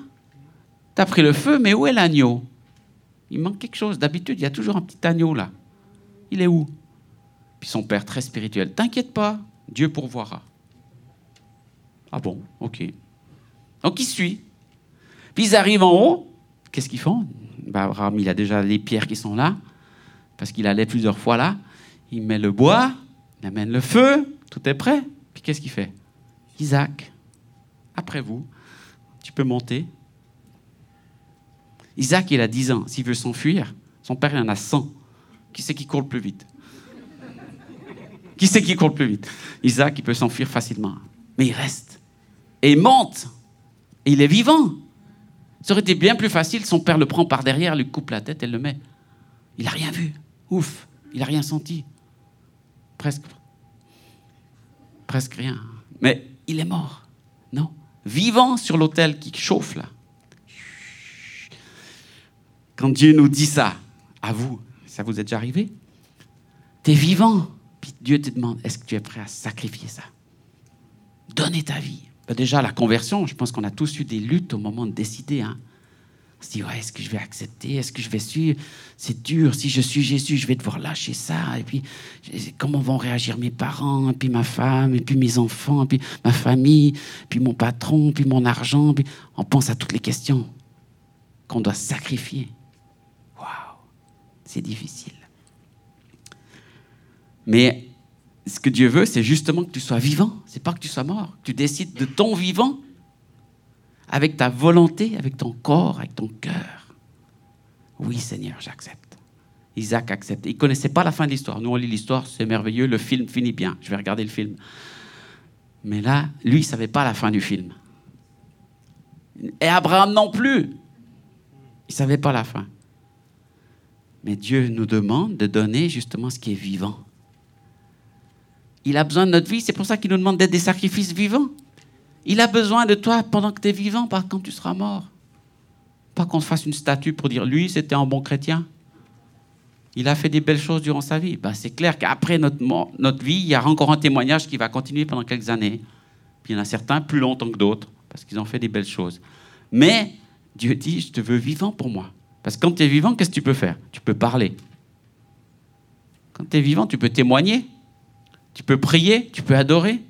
T'as pris le feu, mais où est l'agneau? Il manque quelque chose. D'habitude, il y a toujours un petit agneau là. Il est où? Puis son père, très spirituel, t'inquiète pas, Dieu pourvoira. Ah bon, ok. Donc il suit. Puis ils arrivent en haut. Qu'est-ce qu'ils font? Ben, Abraham, il a déjà les pierres qui sont là, parce qu'il allait plusieurs fois là. Il met le bois, il amène le feu, tout est prêt. Puis qu'est-ce qu'il fait? Isaac, après vous, tu peux monter, Isaac, il a 10 ans. S'il veut s'enfuir, son père, il en a 100. Qui c'est qui court le plus vite? Qui c'est qui court le plus vite? Isaac, il peut s'enfuir facilement. Mais il reste. Et il monte. Et il est vivant. Ça aurait été bien plus facile, son père le prend par derrière, lui coupe la tête et le met. Il n'a rien vu. Ouf, il n'a rien senti. Presque. presque rien. Mais il est mort. Non? Vivant sur l'autel qui chauffe là. Quand Dieu nous dit ça, à vous, ça vous est déjà arrivé? Tu es vivant. Puis Dieu te demande, est-ce que tu es prêt à sacrifier ça? Donner ta vie. Ben, déjà, la conversion, je pense qu'on a tous eu des luttes au moment de décider. Hein. On se dit, ouais, est-ce que je vais accepter? Est-ce que je vais suivre? C'est dur. Si je suis Jésus, je vais devoir lâcher ça. Et puis, comment vont réagir mes parents, puis ma femme, et puis mes enfants, puis ma famille, puis mon patron, puis mon argent. On pense à toutes les questions qu'on doit sacrifier. Waouh C'est difficile. Mais ce que Dieu veut, c'est justement que tu sois vivant. C'est pas que tu sois mort. Tu décides de ton vivant avec ta volonté, avec ton corps, avec ton cœur. Oui, Seigneur, j'accepte. Isaac accepte. Il connaissait pas la fin de l'histoire. Nous, on lit l'histoire, c'est merveilleux, le film finit bien. Je vais regarder le film. Mais là, lui, il savait pas la fin du film. Et Abraham non plus. Il savait pas la fin. Mais Dieu nous demande de donner justement ce qui est vivant. Il a besoin de notre vie, c'est pour ça qu'il nous demande d'être des sacrifices vivants. Il a besoin de toi pendant que tu es vivant, pas quand tu seras mort. Pas qu'on fasse une statue pour dire lui, c'était un bon chrétien. Il a fait des belles choses durant sa vie. Ben, c'est clair qu'après notre, notre vie, il y a encore un témoignage qui va continuer pendant quelques années. Puis il y en a certains plus longtemps que d'autres, parce qu'ils ont fait des belles choses. Mais Dieu dit, je te veux vivant pour moi. Parce que quand tu es vivant, qu'est-ce que tu peux faire? Tu peux parler. Quand tu es vivant, tu peux témoigner. Tu peux prier, tu peux adorer.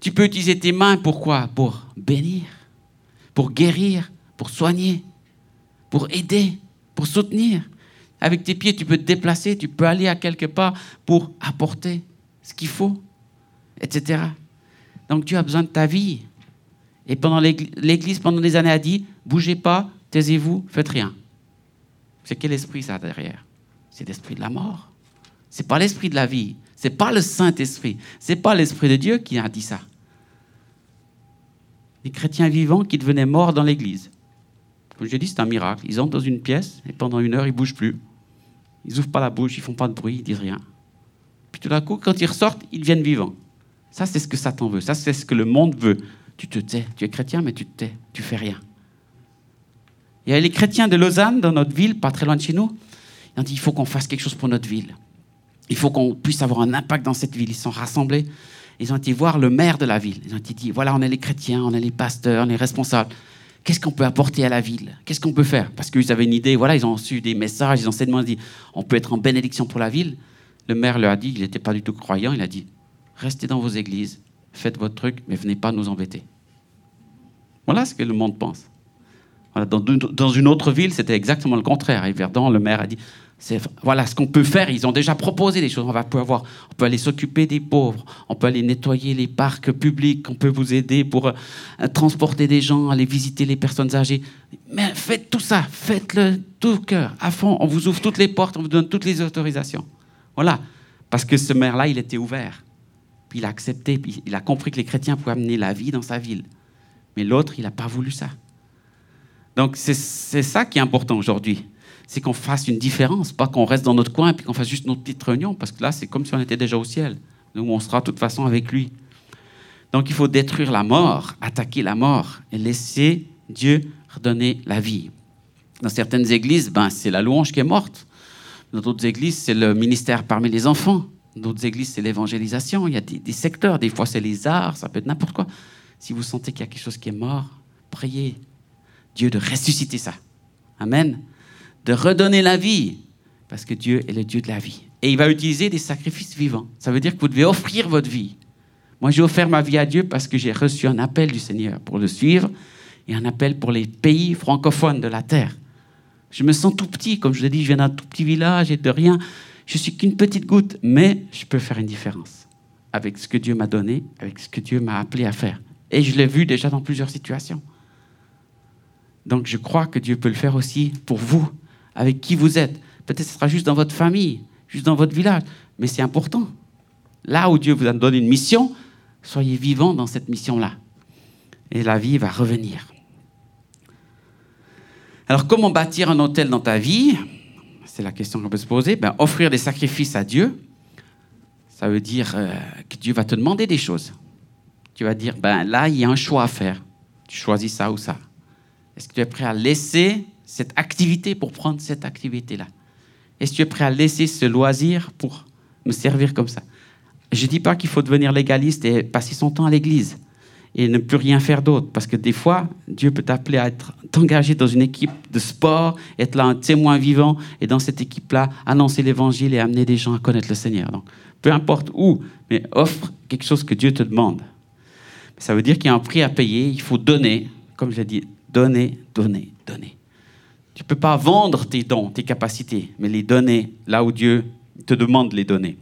Tu peux utiliser tes mains pour quoi? Pour bénir, pour guérir, pour soigner, pour aider, pour soutenir. Avec tes pieds, tu peux te déplacer, tu peux aller à quelque part pour apporter ce qu'il faut, etc. Donc Dieu a besoin de ta vie. Et pendant l'Église, pendant des années, a dit, bougez pas, taisez-vous, faites rien. C'est quel esprit ça derrière? C'est l'esprit de la mort. C'est pas l'esprit de la vie. C'est pas le Saint-Esprit. C'est pas l'Esprit de Dieu qui a dit ça. Les chrétiens vivants qui devenaient morts dans l'église. Comme je dis, c'est un miracle. Ils entrent dans une pièce et pendant une heure, ils bougent plus. Ils ouvrent pas la bouche, ils font pas de bruit, ils disent rien. Puis tout d'un coup, quand ils ressortent, ils deviennent vivants. Ça, c'est ce que Satan veut. Ça, c'est ce que le monde veut. Tu te tais. Tu es chrétien, mais tu te tais. Tu fais rien. Il y a les chrétiens de Lausanne, dans notre ville, pas très loin de chez nous. Ils ont dit il faut qu'on fasse quelque chose pour notre ville. Il faut qu'on puisse avoir un impact dans cette ville. Ils sont rassemblés. Ils ont été voir le maire de la ville. Ils ont été dit, voilà, on est les chrétiens, on est les pasteurs, on est responsables. Qu'est-ce qu'on peut apporter à la ville? Qu'est-ce qu'on peut faire? Parce qu'ils avaient une idée, voilà, ils ont reçu des messages, ils ont dit, on peut être en bénédiction pour la ville. Le maire leur a dit, il n'était pas du tout croyant, il a dit, restez dans vos églises, faites votre truc, mais venez pas nous embêter. Voilà ce que le monde pense. Dans, une autre ville, c'était exactement le contraire. Et Verdun, le maire a dit, voilà ce qu'on peut faire. Ils ont déjà proposé des choses. On va pouvoir, on peut aller s'occuper des pauvres, on peut aller nettoyer les parcs publics, on peut vous aider pour euh, transporter des gens, aller visiter les personnes âgées. Mais faites tout ça, faites-le tout cœur, à fond. On vous ouvre toutes les portes, on vous donne toutes les autorisations. Voilà, parce que ce maire-là, il était ouvert. Puis il a accepté, il a compris que les chrétiens pouvaient amener la vie dans sa ville. Mais l'autre, il n'a pas voulu ça. Donc c'est ça qui est important aujourd'hui c'est qu'on fasse une différence, pas qu'on reste dans notre coin et qu'on fasse juste notre petite réunion, parce que là, c'est comme si on était déjà au ciel. Nous, on sera de toute façon avec lui. Donc il faut détruire la mort, attaquer la mort et laisser Dieu redonner la vie. Dans certaines églises, ben, c'est la louange qui est morte. Dans d'autres églises, c'est le ministère parmi les enfants. Dans d'autres églises, c'est l'évangélisation. Il y a des, des, secteurs. Des fois, c'est les arts. Ça peut être n'importe quoi. Si vous sentez qu'il y a quelque chose qui est mort, priez Dieu de ressusciter ça. Amen de redonner la vie, parce que Dieu est le Dieu de la vie. Et il va utiliser des sacrifices vivants. Ça veut dire que vous devez offrir votre vie. Moi, j'ai offert ma vie à Dieu parce que j'ai reçu un appel du Seigneur pour le suivre et un appel pour les pays francophones de la terre. Je me sens tout petit, comme je l'ai dit, je viens d'un tout petit village et de rien. Je suis qu'une petite goutte, mais je peux faire une différence avec ce que Dieu m'a donné, avec ce que Dieu m'a appelé à faire. Et je l'ai vu déjà dans plusieurs situations. Donc je crois que Dieu peut le faire aussi pour vous avec qui vous êtes. Peut-être ce sera juste dans votre famille, juste dans votre village, mais c'est important. Là où Dieu vous a donné une mission, soyez vivants dans cette mission-là. Et la vie va revenir. Alors comment bâtir un hôtel dans ta vie? C'est la question qu'on peut se poser. Ben, offrir des sacrifices à Dieu. Ça veut dire euh, que Dieu va te demander des choses. Tu vas dire, ben là, il y a un choix à faire. Tu choisis ça ou ça. Est-ce que tu es prêt à laisser cette activité pour prendre cette activité-là Est-ce que tu es prêt à laisser ce loisir pour me servir comme ça? Je ne dis pas qu'il faut devenir légaliste et passer son temps à l'église et ne plus rien faire d'autre. Parce que des fois, Dieu peut t'appeler à être engagé dans une équipe de sport, être là un témoin vivant, et dans cette équipe-là, annoncer l'évangile et amener des gens à connaître le Seigneur. Donc, peu importe où, mais offre quelque chose que Dieu te demande. Ça veut dire qu'il y a un prix à payer, il faut donner, comme je l'ai dit, donner, donner, donner. Tu ne peux pas vendre tes dons, tes capacités, mais les donner là où Dieu te demande de les donner.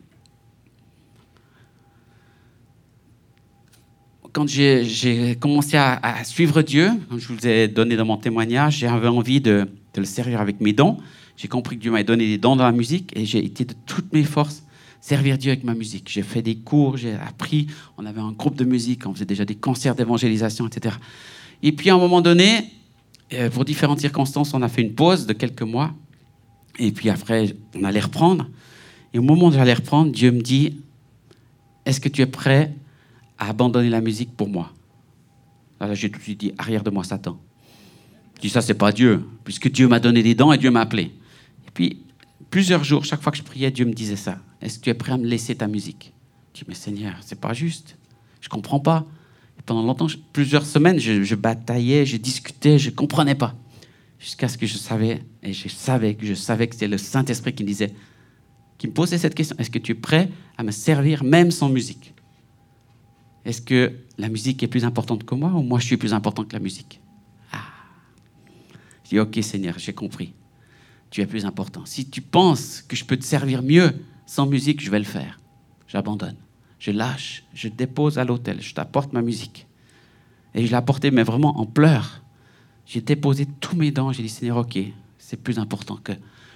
quand j'ai commencé à, suivre Dieu, comme je vous ai donné dans mon témoignage, j'avais envie de, le servir avec mes dons. J'ai compris que Dieu m'avait donné des dons dans la musique et j'ai été de toutes mes forces servir Dieu avec ma musique. J'ai fait des cours, j'ai appris, on avait un groupe de musique, on faisait déjà des concerts d'évangélisation, etc. Et puis à un moment donné, euh, pour différentes circonstances, on a fait une pause de quelques mois. Et puis après, on allait reprendre. Et au moment où j'allais reprendre, Dieu me dit, est-ce que tu es prêt à abandonner la musique pour moi? Alors j'ai tout de suite dit, arrière de moi, Satan. Je dis, ça, c'est pas Dieu, puisque Dieu m'a donné des dents et Dieu m'a appelé. Et puis, plusieurs jours, chaque fois que je priais, Dieu me disait ça. Est-ce que tu es prêt à me laisser ta musique? Je dis, mais Seigneur, c'est pas juste. Je comprends pas. Pendant longtemps, plusieurs semaines, je, bataillais, je discutais, je comprenais pas. Jusqu'à ce que je savais, et je savais que je savais que c'était le Saint-Esprit qui me qui me posait cette question. Est-ce que tu es prêt à me servir même sans musique? Est-ce que la musique est plus importante que moi ou moi je suis plus important que la musique? Ah. Je dis, ok Seigneur, j'ai compris. Tu es plus important. Si tu penses que je peux te servir mieux sans musique, je vais le faire. J'abandonne. Je lâche. Je dépose à l'hôtel. Je t'apporte ma musique. Et je l'ai apportée, mais vraiment en pleurs. J'ai déposé tous mes dents. J'ai dit, Seigneur, ok, c'est plus important que,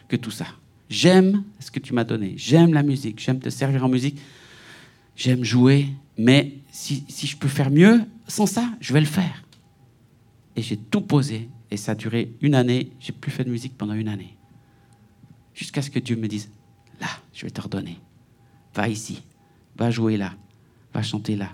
que tout ça. J'aime ce que tu m'as donné. J'aime la musique. J'aime te servir en musique. J'aime jouer. Mais si, je peux faire mieux sans ça, je vais le faire. Et j'ai tout posé. Et ça a duré une année. J'ai plus fait de musique pendant une année. Jusqu'à ce que Dieu me dise, là, je vais te redonner. Va ici. Va jouer là. Va chanter là.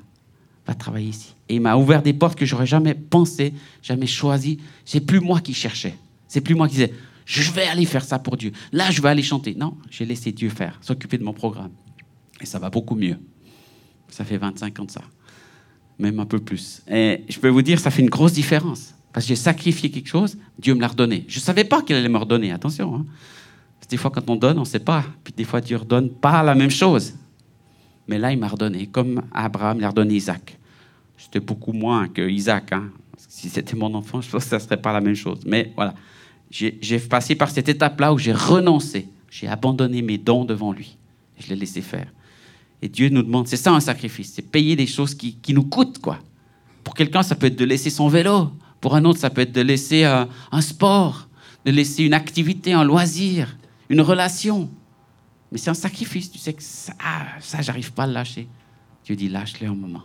Va travailler ici. Et il m'a ouvert des portes que j'aurais jamais pensé, jamais choisi. C'est plus moi qui cherchais. C'est plus moi qui disais, je vais aller faire ça pour Dieu. Là, je vais aller chanter. Non, j'ai laissé Dieu faire, s'occuper de mon programme. Et ça va beaucoup mieux. Ça fait 25 ans de ça. Même un peu plus. Et je peux vous dire, ça fait une grosse différence. Parce que j'ai sacrifié quelque chose, Dieu me l'a redonné. Je ne savais pas qu'il allait me redonner, attention. Hein. des fois, quand on donne, on ne sait pas. Puis des fois, Dieu redonne pas la même chose. Mais là, il m'a redonné, comme Abraham l'a redonné Isaac. C'était beaucoup moins que Isaac. Hein. Si c'était mon enfant, je pense que ça ne serait pas la même chose. Mais voilà, j'ai passé par cette étape-là où j'ai renoncé. J'ai abandonné mes dons devant lui. Je l'ai laissé faire. Et Dieu nous demande, c'est ça un sacrifice, c'est payer des choses qui, nous coûtent, quoi. Pour quelqu'un, ça peut être de laisser son vélo. Pour un autre, ça peut être de laisser euh, un sport, de laisser une activité, un loisir, une relation. Mais c'est un sacrifice. Tu sais que ça, ah, ça j'arrive pas à le lâcher. Dieu dit, lâche-le un moment.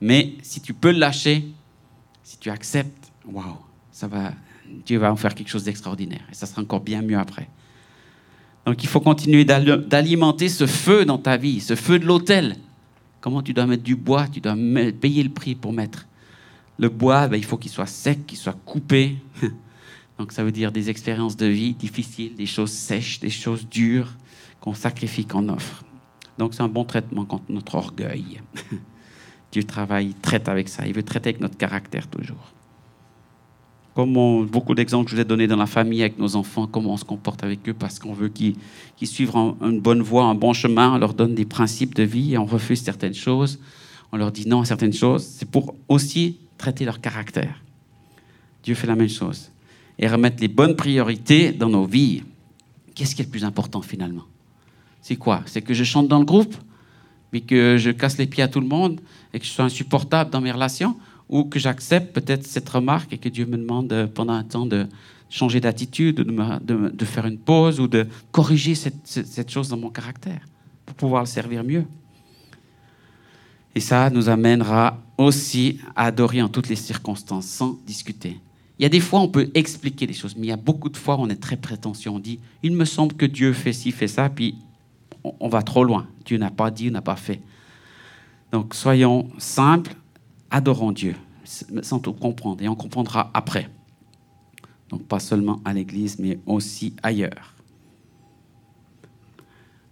Mais si tu peux le lâcher, si tu acceptes, waouh, ça va, Dieu va en faire quelque chose d'extraordinaire. Et ça sera encore bien mieux après. Donc il faut continuer d'alimenter ce feu dans ta vie, ce feu de l'autel. Comment tu dois mettre du bois? Tu dois payer le prix pour mettre. Le bois, ben, il faut qu'il soit sec, qu'il soit coupé. Donc ça veut dire des expériences de vie difficiles, des choses sèches, des choses dures qu'on sacrifie, qu'on offre. Donc c'est un bon traitement contre notre orgueil. Dieu travaille, traite avec ça. Il veut traiter avec notre caractère toujours comme beaucoup d'exemples que je vous ai donnés dans la famille avec nos enfants, comment on se comporte avec eux parce qu'on veut qu'ils suivent une bonne voie, un bon chemin, on leur donne des principes de vie, et on refuse certaines choses, on leur dit non à certaines choses. C'est pour aussi traiter leur caractère. Dieu fait la même chose. Et remettre les bonnes priorités dans nos vies. Qu'est-ce qui est le plus important finalement? C'est quoi? C'est que je chante dans le groupe, mais que je casse les pieds à tout le monde et que je sois insupportable dans mes relations ou que j'accepte peut-être cette remarque et que Dieu me demande euh, pendant un temps de changer d'attitude, de, faire une pause ou de corriger cette, cette, chose dans mon caractère pour pouvoir le servir mieux. Et ça nous amènera aussi à adorer en toutes les circonstances, sans discuter. Il y a des fois, on peut expliquer les choses, mais il y a beaucoup de fois, on est très prétentieux. On dit, il me semble que Dieu fait ci, fait ça, puis on va trop loin. Dieu n'a pas dit, n'a pas fait. Donc soyons simples, adorons Dieu, sans tout comprendre, et on comprendra après. Donc pas seulement à l'église, mais aussi ailleurs.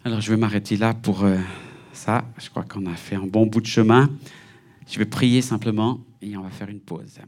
Alors je vais m'arrêter là pour euh, ça. Je crois qu'on a fait un bon bout de chemin. Je vais prier simplement et on va faire une pause.